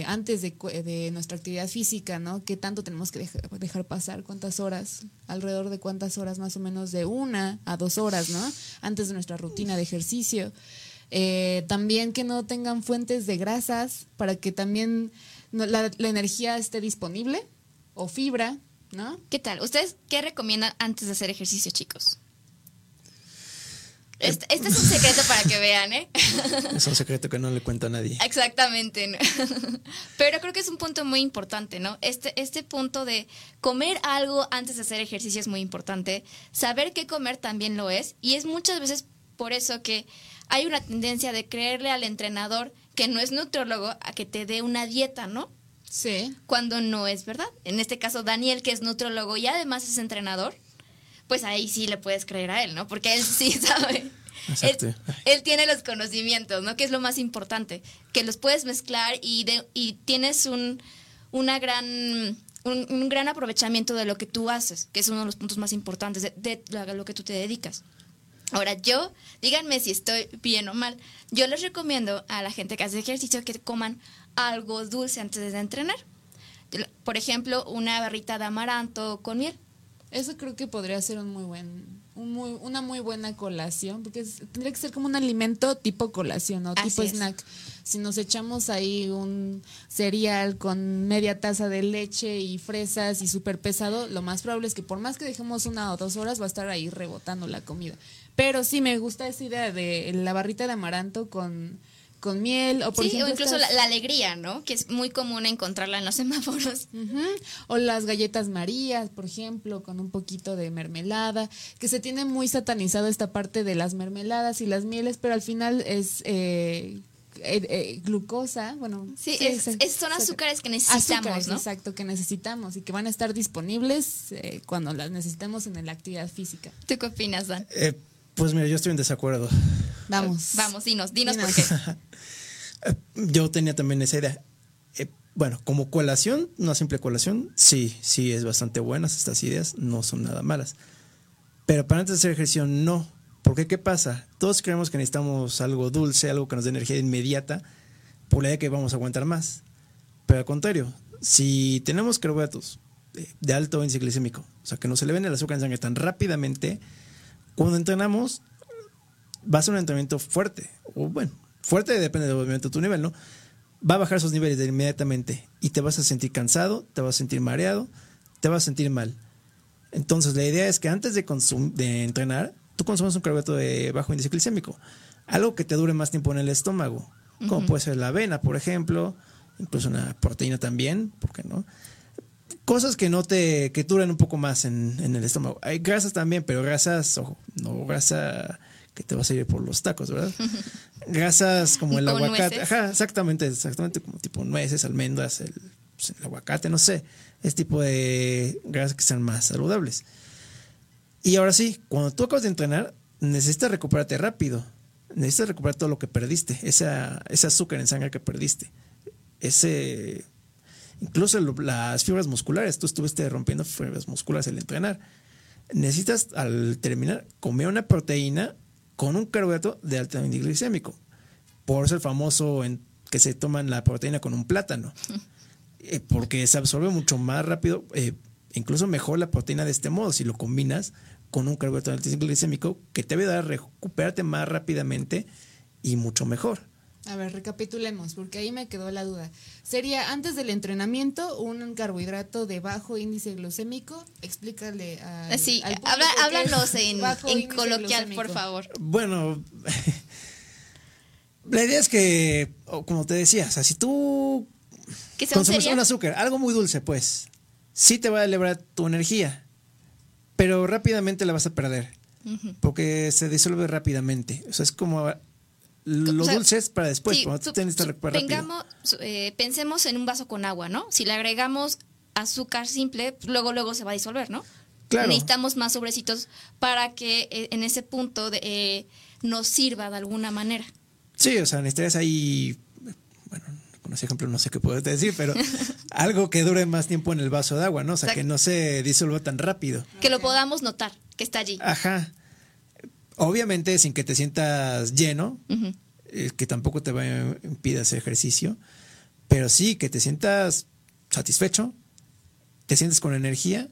eh, antes de, de nuestra actividad física, ¿no? ¿Qué tanto tenemos que dejar? dejar pasar cuántas horas, alrededor de cuántas horas, más o menos de una a dos horas, ¿no? Antes de nuestra rutina de ejercicio. Eh, también que no tengan fuentes de grasas para que también la, la energía esté disponible o fibra, ¿no? ¿Qué tal? ¿Ustedes qué recomiendan antes de hacer ejercicio, chicos? Este, este, es un secreto para que vean, ¿eh? *laughs* Es un secreto que no le cuento a nadie. Exactamente. *laughs* Pero creo que es un punto muy importante, ¿no? Este, este punto de comer algo antes de hacer ejercicio es muy importante. Saber qué comer también lo es. Y es muchas veces por eso que hay una tendencia de creerle al entrenador que no es nutriólogo a que te dé una dieta, ¿no? Sí. Cuando no es verdad. En este caso, Daniel, que es nutriólogo y además es entrenador pues ahí sí le puedes creer a él, ¿no? Porque él sí *laughs* sabe. Él, él, tiene los conocimientos, ¿no? Que es lo más importante, que los puedes mezclar y, de, y tienes un, una gran, un, gran aprovechamiento de lo que tú haces, que es uno de los puntos más importantes de, de, lo que tú te dedicas. Ahora, yo, díganme si estoy bien o mal, yo les recomiendo a la gente que hace ejercicio que coman algo dulce antes de entrenar. Por ejemplo, una barrita de amaranto con miel eso creo que podría ser un muy buen, un muy, una muy buena colación, porque tendría que ser como un alimento tipo colación o tipo snack. Si nos echamos ahí un cereal con media taza de leche y fresas y súper pesado, lo más probable es que por más que dejemos una o dos horas va a estar ahí rebotando la comida. Pero sí me gusta esa idea de la barrita de amaranto con con miel o por sí, o incluso la, alegría, ¿no? Que es muy común encontrarla en los *laughs* semáforos. O las galletas marías, por ejemplo, con un poquito de mermelada, que se tiene muy satanizado esta parte de las mermeladas y las mieles, pero al final es... Eh, eh, eh, glucosa, bueno. Sí, es, son azúcares que necesitamos, ¿no? Exacto, que necesitamos y que van a estar disponibles eh, cuando las necesitemos en la actividad física. ¿Tú qué opinas, Dan? pues mira, yo estoy en desacuerdo. Vamos. Vamos, dinos, dinos, por qué. *laughs* yo tenía también esa idea. bueno, como colación, una simple colación, sí, sí es bastante buenas estas ideas, no son nada malas. Pero para antes de hacer ejercicio, no porque ¿qué pasa? Todos creemos que necesitamos algo dulce, algo que nos dé energía inmediata, por la idea que vamos a aguantar más. Pero al contrario, si tenemos carbohidratos de alto índice glicémico, o sea, que nos eleven el azúcar en sangre tan rápidamente, cuando entrenamos, va a ser un entrenamiento fuerte. O bueno, fuerte depende del movimiento de tu nivel, ¿no? Va a bajar esos niveles de inmediatamente y te vas a sentir cansado, te vas a sentir mareado, te vas a sentir mal. Entonces, la idea es que antes de, de entrenar, tú consumes un carbohidrato de bajo índice glicémico, algo que te dure más tiempo en el estómago, como puede ser la avena, por ejemplo, incluso una proteína también, ¿por qué no? Cosas que no te, que duran un poco más en, el estómago. Hay grasas también, pero grasas, ojo, no grasa que te vas a ir por los tacos, ¿verdad? *laughs* grasas como el aguacate, ajá, exactamente, exactamente como tipo nueces, almendras, el, pues, el aguacate, no sé, es tipo de grasas que sean más saludables. Y ahora sí, cuando tú acabas de entrenar, necesitas recuperarte rápido. Necesitas recuperar todo lo que perdiste, esa, ese azúcar en sangre que perdiste. Ese. Incluso las fibras musculares, tú estuviste rompiendo fibras musculares al entrenar. Necesitas, al terminar, comer una proteína con un carbohidrato de alto índice glicémico. Por eso el famoso en, que se toman la proteína con un plátano. *laughs* Eh, porque se absorbe mucho más rápido. Eh, incluso mejor la proteína de este modo si lo combinas con un carbohidrato altísimo glicémico que te va a dar a recuperarte más rápidamente y mucho mejor. A ver, recapitulemos, porque ahí me quedó la duda. Sería antes del entrenamiento un carbohidrato de bajo índice glucémico. Explícale a. Sí, háblanos en, *laughs* en coloquial, por favor. Bueno, *laughs* la idea es que, como te decía, o sea, si tú consumes un azúcar, algo muy dulce, pues, sí te va a elevar tu energía, pero rápidamente la vas a perder. Porque se disuelve rápidamente. O sea, es como lo dulce es para después, cuando tienes que eh, pensemos en un vaso con agua, ¿no? Si le agregamos azúcar simple, pues luego luego se va a disolver, ¿no? Claro. Necesitamos más sobrecitos para que eh, en ese punto de, eh, nos sirva de alguna manera. Sí, o sea, necesitas ahí, bueno, con ese ejemplo no sé qué puedo decir, pero *laughs* algo que dure más tiempo en el vaso de agua, ¿no? O sea, que no se disuelva tan rápido. Que lo podamos notar, que está allí. Ajá. Obviamente sin que te sientas lleno, eh, que tampoco te va a impedir hacer ejercicio, pero sí que te sientas satisfecho, te sientes con energía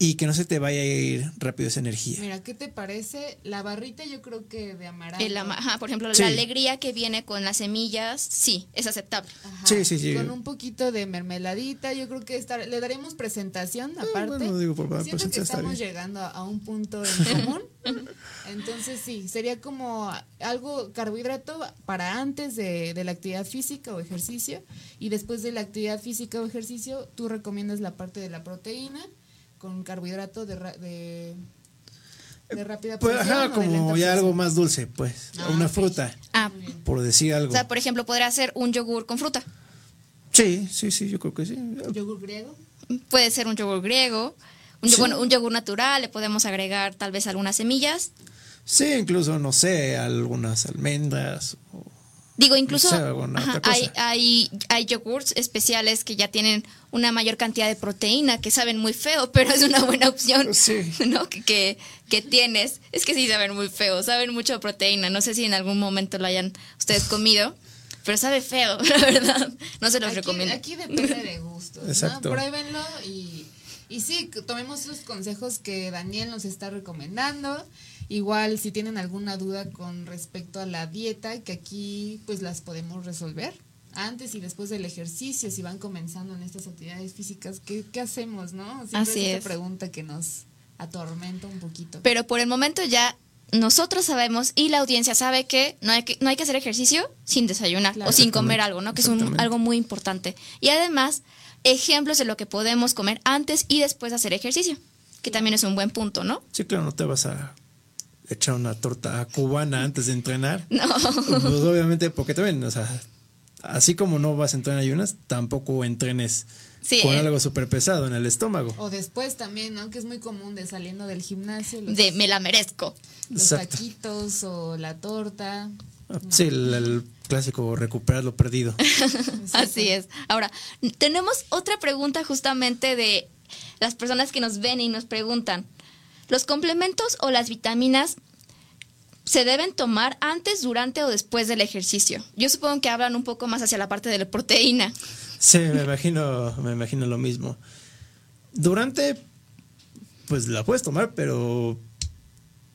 y que no se te vaya a ir rápido esa energía. Mira, ¿qué te parece? La barrita yo creo que de amaranto. El por ejemplo, la alegría que viene con las semillas, sí, es aceptable. Sí, sí, sí. Con un poquito de mermeladita, yo creo que estar, le daremos presentación ah, aparte. bueno, digo, por Siento que estamos llegando a un punto en *laughs* común. Entonces sí, sería como algo carbohidrato para antes de, de la actividad física o ejercicio y después de la actividad física o ejercicio tú recomiendas la parte de la proteína con carbohidrato de, de, de rápida pues, ajá, como ya algo más dulce, pues, ah, una fruta, ah. por decir algo. O sea, por ejemplo, podría ser un yogur con fruta. Sí, sí, sí, yo creo que sí. ¿Yogur griego? Puede ser un yogur griego, un, bueno, un yogur natural, le podemos agregar tal vez algunas semillas. Sí, incluso, no sé, algunas almendras o Digo, incluso hay, hay, hay yogurts especiales que ya tienen una mayor cantidad de proteína, que saben muy feo, *laughs* pero es una buena opción *laughs* ¿no? que, que, tienes. Es que sí saben muy feo, saben mucho proteína. No sé si en algún momento lo hayan ustedes comido, pero sabe feo, *laughs* la verdad. No se los recomiendo. Aquí depende de gustos. Exacto. Pruébenlo y, y sí, tomemos los consejos que Daniel nos está recomendando. Igual si tienen alguna duda con respecto a la dieta, que aquí pues las podemos resolver antes y después del ejercicio, si van comenzando en estas actividades físicas, ¿qué, qué hacemos, no? Siempre Así es esa pregunta que nos atormenta un poquito. Pero por el momento ya nosotros sabemos y la audiencia sabe que no hay que, no hay que hacer ejercicio sin desayunar o sin comer algo, ¿no? Que es un, algo muy importante. Y además, ejemplos de lo que podemos comer antes y después de hacer ejercicio, que también es un buen punto, ¿no? Sí, claro, no te vas a echar una torta cubana *laughs* antes de entrenar. No. Pues obviamente, porque también, o sea, así como no vas a entrenar ayunas, tampoco entrenes con eh. algo súper pesado en el estómago. O después también, ¿no? Que es muy común de saliendo del gimnasio. de me la merezco. Los taquitos o la torta. Ah, sí, el, clásico recuperar lo perdido. *laughs* Así es. Ahora, tenemos otra pregunta justamente de las personas que nos ven y nos preguntan, ¿los complementos o las vitaminas se deben tomar antes, durante o después del ejercicio? Yo supongo que hablan un poco más hacia la parte de la proteína. Sí, me imagino, me imagino lo mismo. Durante, pues la puedes tomar, pero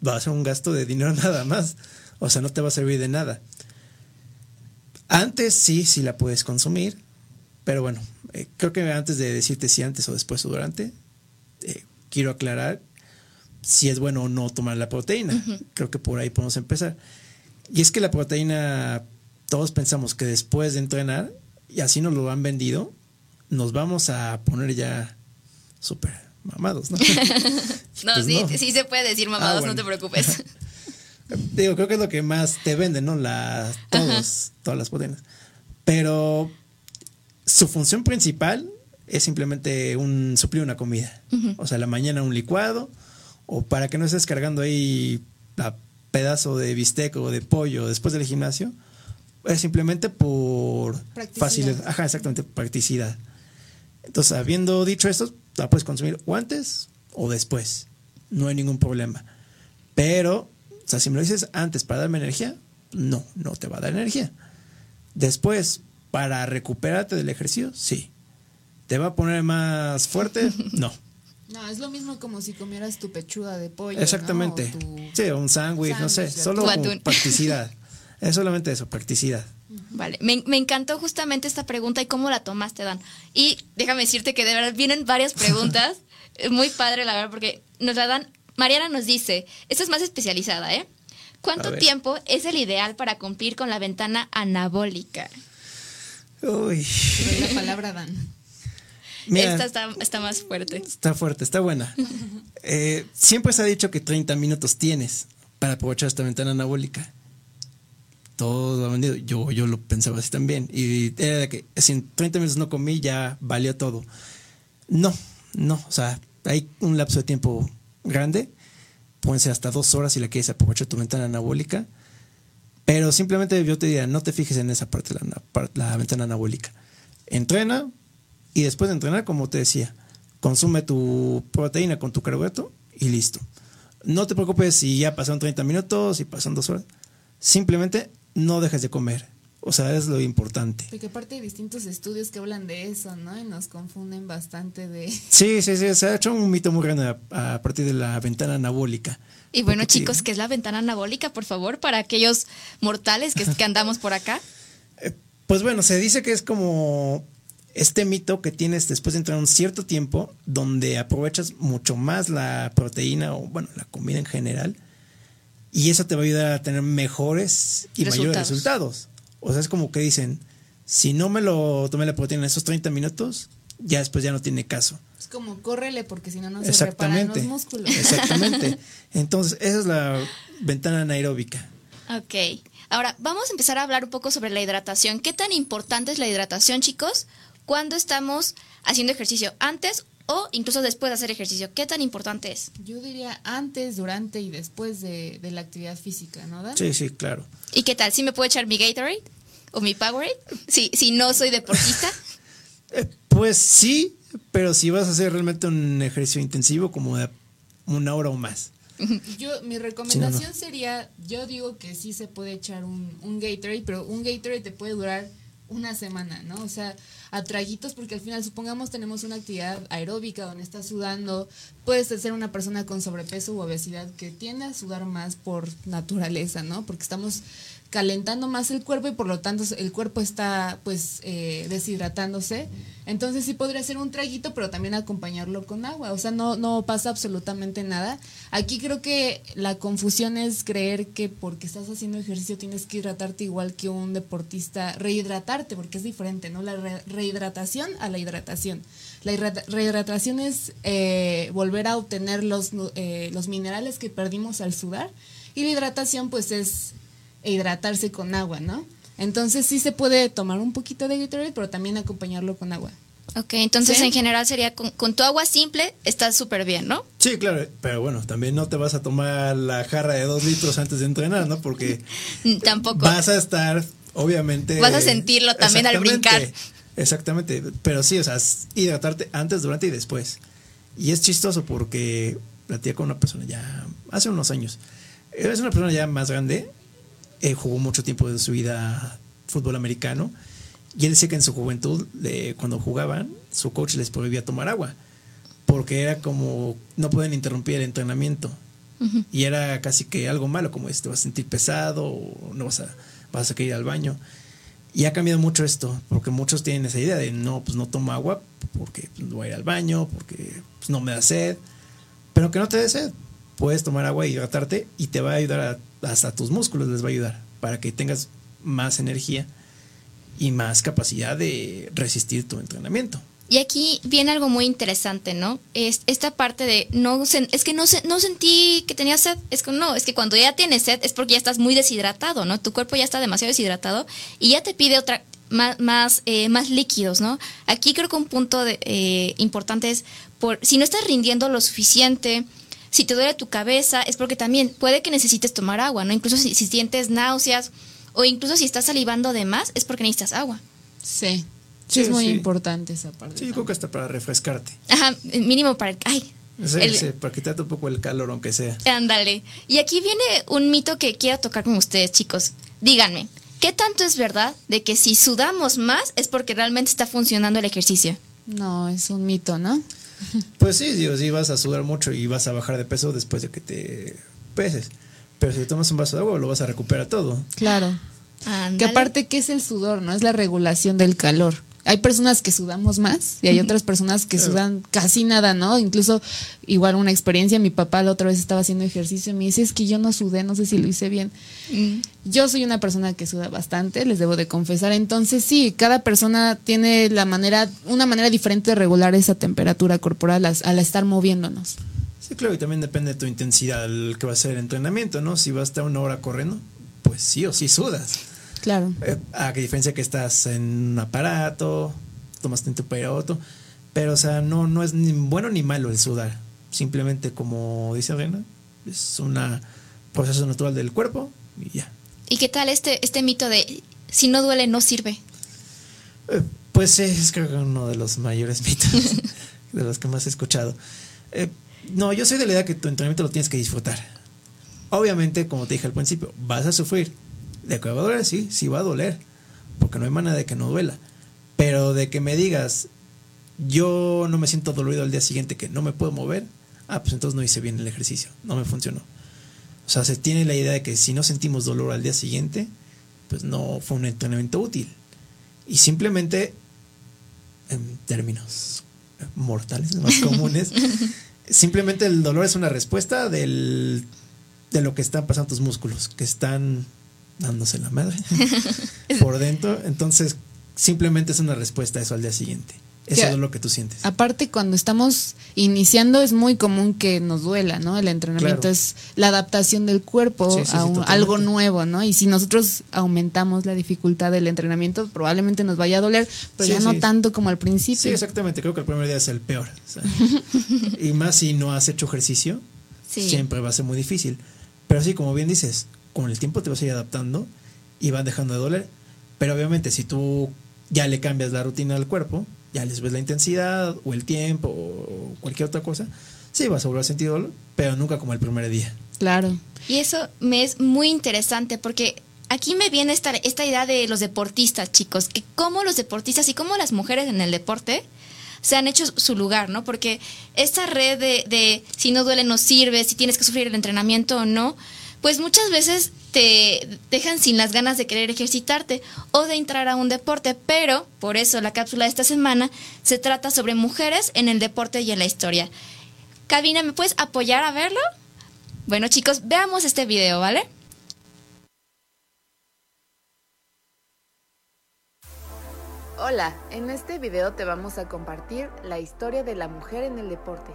va a ser un gasto de dinero *laughs* nada más. O sea, no te va a servir de nada. Antes sí, sí la puedes consumir, pero bueno, eh, creo que antes de decirte si antes o después o durante, eh, quiero aclarar si es bueno o no tomar la proteína. Creo que por ahí podemos empezar. Y es que la proteína, todos pensamos que después de entrenar y así nos lo han vendido, nos vamos a poner ya súper mamados, ¿no? *laughs* *laughs* no, pues sí, sí se puede decir mamados, ah, no te preocupes. *laughs* Digo, creo que es lo que más te venden, ¿no? La, todos, todas las proteínas. Pero su función principal es simplemente un suplir una comida. O sea, la mañana un licuado, o para que no estés cargando ahí a pedazo de bistec o de pollo después del gimnasio, es simplemente por facilidad. Ajá, exactamente, practicidad. Entonces, habiendo dicho esto, la puedes consumir o antes o después. No hay ningún problema. Pero, o sea, si me lo dices antes para darme energía, no, no te va a dar energía. Después, para recuperarte del ejercicio, sí. ¿Te va a poner más fuerte? *laughs* No. No, es lo mismo como si comieras tu pechuga de pollo. Exactamente. Sí, un sándwich, no sé, solo practicidad. Es solamente eso, practicidad. Vale, me, encantó justamente esta pregunta y cómo la tomaste, Dan. Y déjame decirte que de verdad vienen varias *laughs* preguntas. Muy padre, la verdad, porque nos la dan. Mariana nos dice, esta es más especializada, ¿eh? ¿Cuánto tiempo es el ideal para cumplir con la ventana anabólica? Uy. la palabra Dan. Esta está, más fuerte. Está fuerte, está buena. *laughs* Eh, siempre se ha dicho que 30 minutos tienes para aprovechar esta ventana anabólica todo ha vendido. Yo, yo lo pensaba así también. Y era de que si en 30 minutos no comí, ya valió todo. No, no. O sea, hay un lapso de tiempo grande. Pueden ser hasta dos horas si la quieres aprovechar tu ventana anabólica. Pero simplemente yo te diría, no te fijes en esa parte la, la ventana anabólica. Entrena y después de entrenar, como te decía, consume tu proteína con tu carbohidrato y listo. No te preocupes si ya pasaron 30 minutos, si pasan dos horas. Simplemente no dejes de comer. O sea, es lo importante. Porque aparte hay distintos estudios que hablan de eso, ¿no? Y nos confunden bastante de... *laughs* Sí, sí, sí. Se ha hecho un mito muy grande a, partir de la ventana anabólica. Y bueno, chicos, ¿qué es la ventana anabólica, por favor, para aquellos mortales que, que andamos por acá? *laughs* Eh, pues bueno, se dice que es como este mito que tienes después de entrar un cierto tiempo donde aprovechas mucho más la proteína o, bueno, la comida en general y eso te va a ayudar a tener mejores y mayores resultados. O sea, es como que dicen, si no me lo tomé la proteína en esos 30 minutos, ya después ya no tiene caso. Es como córrele porque si no no se reparan los músculos. Exactamente. *laughs* Entonces, esa es la ventana anaeróbica. Ok. Ahora, vamos a empezar a hablar un poco sobre la hidratación. ¿Qué tan importante es la hidratación, chicos? Cuando estamos haciendo ejercicio, antes o incluso después de hacer ejercicio? ¿Qué tan importante es? Yo diría antes, durante y después de, la actividad física, ¿no? Sí, sí, claro. ¿Y qué tal? ¿Sí me puedo echar mi Gatorade o mi Powerade? Si, si no soy deportista. *laughs* Eh, pues sí, pero si vas a hacer realmente un ejercicio intensivo como de una hora o más. Yo, mi recomendación sería, yo digo que sí se puede echar un, un Gatorade, pero un Gatorade te puede durar una semana, ¿no? O sea, a traguitos, porque al final, supongamos, tenemos una actividad aeróbica donde estás sudando, puedes ser una persona con sobrepeso u obesidad que tiende a sudar más por naturaleza, ¿no? Porque estamos calentando más el cuerpo y por lo tanto el cuerpo está pues eh, deshidratándose. Entonces sí podría ser un traguito, pero también acompañarlo con agua. O sea, no, no pasa absolutamente nada. Aquí creo que la confusión es creer que porque estás haciendo ejercicio tienes que hidratarte igual que un deportista, rehidratarte, porque es diferente, ¿no? La rehidratación a la hidratación. La rehidratación es eh, volver a obtener los, eh, los minerales que perdimos al sudar Y la hidratación pues es hidratarse con agua, ¿no? Entonces sí se puede tomar un poquito de Gatorade, pero también acompañarlo con agua. Ok, entonces en general sería con, tu agua simple, estás súper bien, ¿no? Sí, claro, pero bueno, también no te vas a tomar la jarra de dos litros antes de entrenar, ¿no? Porque *laughs* tampoco vas a estar, obviamente... Vas a sentirlo también al brincar. Exactamente, pero sí, o sea, hidratarte antes, durante y después. Y es chistoso porque platicé con una persona ya hace unos años. Es una persona ya más grande, eh, jugó mucho tiempo de su vida fútbol americano y él decía que en su juventud, cuando jugaban, su coach les prohibía tomar agua, porque era como, no pueden interrumpir el entrenamiento. Y era casi que algo malo, como este, vas a sentir pesado, o no vas a, vas a querer ir al baño. Y ha cambiado mucho esto, porque muchos tienen esa idea de no, pues no tomo agua porque pues, no voy a ir al baño, porque pues, no me da sed. Pero que no te dé sed. Puedes tomar agua y hidratarte y te va a ayudar hasta tus músculos, les va a ayudar para que tengas más energía y más capacidad de resistir tu entrenamiento. Y aquí viene algo muy interesante, ¿no? Es esta parte de no es que no no sentí que tenía sed, es que no, es que cuando ya tienes sed es porque ya estás muy deshidratado, ¿no? Tu cuerpo ya está demasiado deshidratado y ya te pide otra más más, eh, más líquidos, ¿no? Aquí creo que un punto de, eh, importante es por si no estás rindiendo lo suficiente, si te duele tu cabeza es porque también puede que necesites tomar agua, ¿no? Incluso si sientes náuseas o incluso si estás salivando de más, es porque necesitas agua. Sí. Sí, es muy importante esa parte. Sí, yo creo que hasta para refrescarte. Ajá, mínimo para... Ay, sí, para quitarte un poco el calor, aunque sea. Ándale. Y aquí viene un mito que quiero tocar con ustedes, chicos. Díganme, ¿qué tanto es verdad de que si sudamos más es porque realmente está funcionando el ejercicio? No, es un mito, ¿no? Pues sí, digo, sí vas a sudar mucho y vas a bajar de peso después de que te peses. Pero si tomas un vaso de agua, lo vas a recuperar todo. Claro. Que aparte, ¿qué es el sudor? No es la regulación del calor. Hay personas que sudamos más y hay otras personas que sudan casi nada, ¿no? Incluso, igual una experiencia, mi papá la otra vez estaba haciendo ejercicio y me dice, es que yo no sudé, no sé si lo hice bien. Mm. Yo soy una persona que suda bastante, les debo de confesar. Entonces, sí, cada persona tiene la manera, una manera diferente de regular esa temperatura corporal al estar moviéndonos. Sí, claro, y también depende de tu intensidad, el que va a ser el entrenamiento, ¿no? Si vas a estar una hora corriendo, pues sí o sí sudas. Claro. Eh, a qué diferencia que estás en un aparato, tomas tiempo para ir a otro. Pero, o sea, no, no es ni bueno ni malo el sudar. Simplemente, como dice Reina, es un proceso natural del cuerpo y ya. ¿Y qué tal este, este mito de si no duele, no sirve? Eh, pues es creo que uno de los mayores *laughs* mitos, de los que más he escuchado. Eh, no, yo soy de la idea que tu entrenamiento lo tienes que disfrutar. Obviamente, como te dije al principio, vas a sufrir. ¿De que va a doler? Sí, sí va a doler. Porque no hay manera de que no duela. Pero de que me digas, yo no me siento dolorido al día siguiente, que no me puedo mover, ah, pues entonces no hice bien el ejercicio, no me funcionó. O sea, se tiene la idea de que si no sentimos dolor al día siguiente, pues no fue un entrenamiento útil. Y simplemente, en términos mortales, más comunes, *laughs* simplemente el dolor es una respuesta del, de lo que están pasando tus músculos, que están dándose la madre *laughs* por dentro. Entonces, simplemente es una respuesta a eso al día siguiente. Eso es lo que tú sientes. Aparte, cuando estamos iniciando, es muy común que nos duela, ¿no? El entrenamiento es la adaptación del cuerpo a algo nuevo, ¿no? Y si nosotros aumentamos la dificultad del entrenamiento, probablemente nos vaya a doler, pero ya no tanto como al principio. Sí, exactamente. Creo que el primer día es el peor. *laughs* y más si no has hecho ejercicio, siempre va a ser muy difícil. Pero sí, como bien dices, con el tiempo te vas a ir adaptando y van dejando de doler. Pero obviamente, si tú ya le cambias la rutina al cuerpo, ya les ves la intensidad o el tiempo o cualquier otra cosa, sí vas a volver a sentir dolor, pero nunca como el primer día. Claro. Y eso me es muy interesante porque aquí me viene esta, esta idea de los deportistas, chicos, que como los deportistas y como las mujeres en el deporte se han hecho su lugar, ¿no? Porque esta red de, de si no duele no sirve, si tienes que sufrir el entrenamiento o no, pues muchas veces te dejan sin las ganas de querer ejercitarte o de entrar a un deporte, pero por eso la cápsula de esta semana se trata sobre mujeres en el deporte y en la historia. Cabina, ¿me puedes apoyar a verlo? Bueno chicos, veamos este video, ¿vale? Hola, en este video te vamos a compartir la historia de la mujer en el deporte.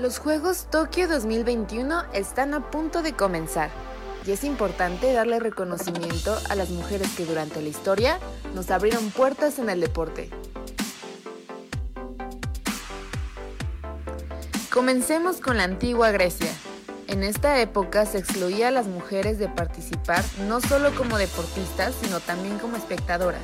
Los Juegos Tokio 2021 están a punto de comenzar y es importante darle reconocimiento a las mujeres que durante la historia nos abrieron puertas en el deporte. Comencemos con la antigua Grecia. En esta época se excluía a las mujeres de participar no solo como deportistas, sino también como espectadoras.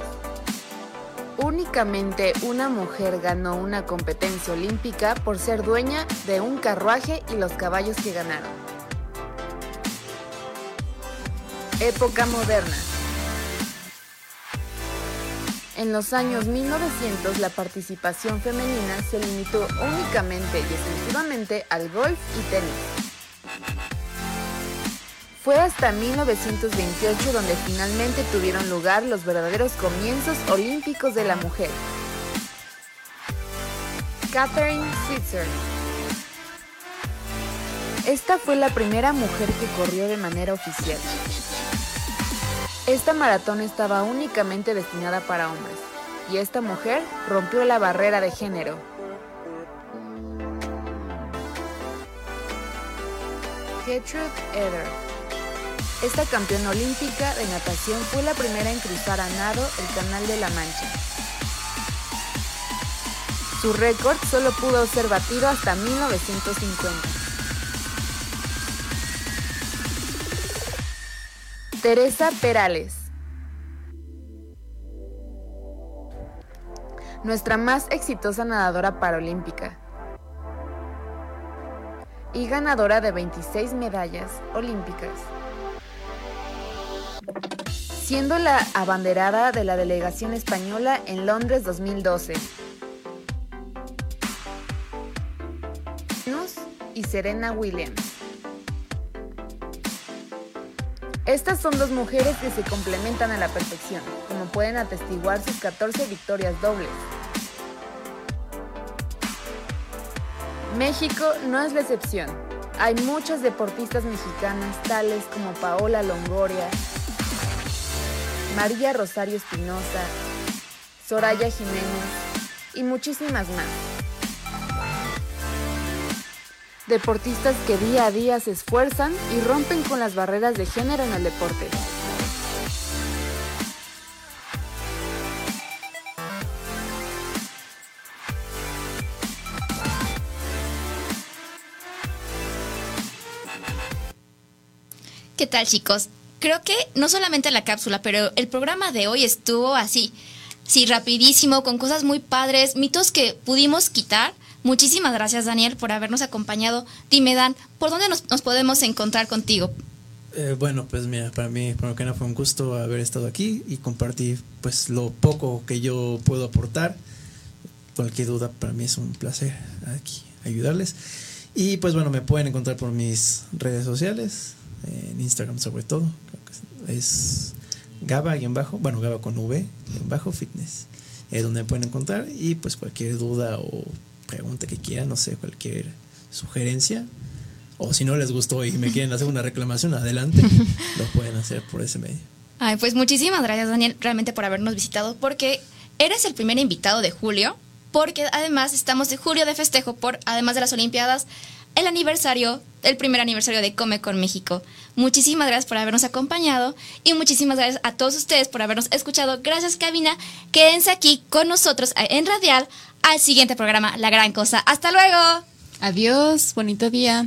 Únicamente una mujer ganó una competencia olímpica por ser dueña de un carruaje y los caballos que ganaron. Época moderna. En los años 1900 la participación femenina se limitó únicamente y exclusivamente al golf y tenis. Fue hasta 1928 donde finalmente tuvieron lugar los verdaderos comienzos olímpicos de la mujer. Catherine Switzer. Esta fue la primera mujer que corrió de manera oficial. Esta maratón estaba únicamente destinada para hombres, y esta mujer rompió la barrera de género. Gertrude Eder esta campeona olímpica de natación fue la primera en cruzar a nado el Canal de la Mancha. Su récord solo pudo ser batido hasta 1950. Teresa Perales. Nuestra más exitosa nadadora paralímpica y ganadora de 26 medallas olímpicas siendo la abanderada de la delegación española en Londres 2012. y Serena Williams. Estas son dos mujeres que se complementan a la perfección, como pueden atestiguar sus 14 victorias dobles. México no es la excepción. Hay muchas deportistas mexicanas, tales como Paola Longoria, María Rosario Espinosa, Soraya Jiménez y muchísimas más. Deportistas que día a día se esfuerzan y rompen con las barreras de género en el deporte. ¿Qué tal chicos? Creo que no solamente la cápsula, pero el programa de hoy estuvo así, sí, rapidísimo, con cosas muy padres, mitos que pudimos quitar. Muchísimas gracias, Daniel, por habernos acompañado. Dime, Dan, ¿por dónde nos, podemos encontrar contigo? Eh, bueno, pues mira, para mí, primero que nada, fue un gusto haber estado aquí y compartir pues lo poco que yo puedo aportar. Cualquier duda, para mí es un placer aquí ayudarles. Y pues bueno, me pueden encontrar por mis redes sociales, en Instagram sobre todo. Es Gaba, bajo, bueno, Gaba con V, bajo fitness. Es donde me pueden encontrar y pues cualquier duda o pregunta que quieran, no sé, cualquier sugerencia. O si no les gustó y me quieren hacer una reclamación, adelante, *laughs* lo pueden hacer por ese medio. Ay, pues muchísimas gracias, Daniel, realmente por habernos visitado, porque eres el primer invitado de julio, porque además estamos de julio de festejo por, además de las Olimpiadas, el aniversario, el primer aniversario de Come con México. Muchísimas gracias por habernos acompañado y muchísimas gracias a todos ustedes por habernos escuchado. Gracias, Cabina. Quédense aquí con nosotros en Radial al siguiente programa, La Gran Cosa. Hasta luego. Adiós, bonito día.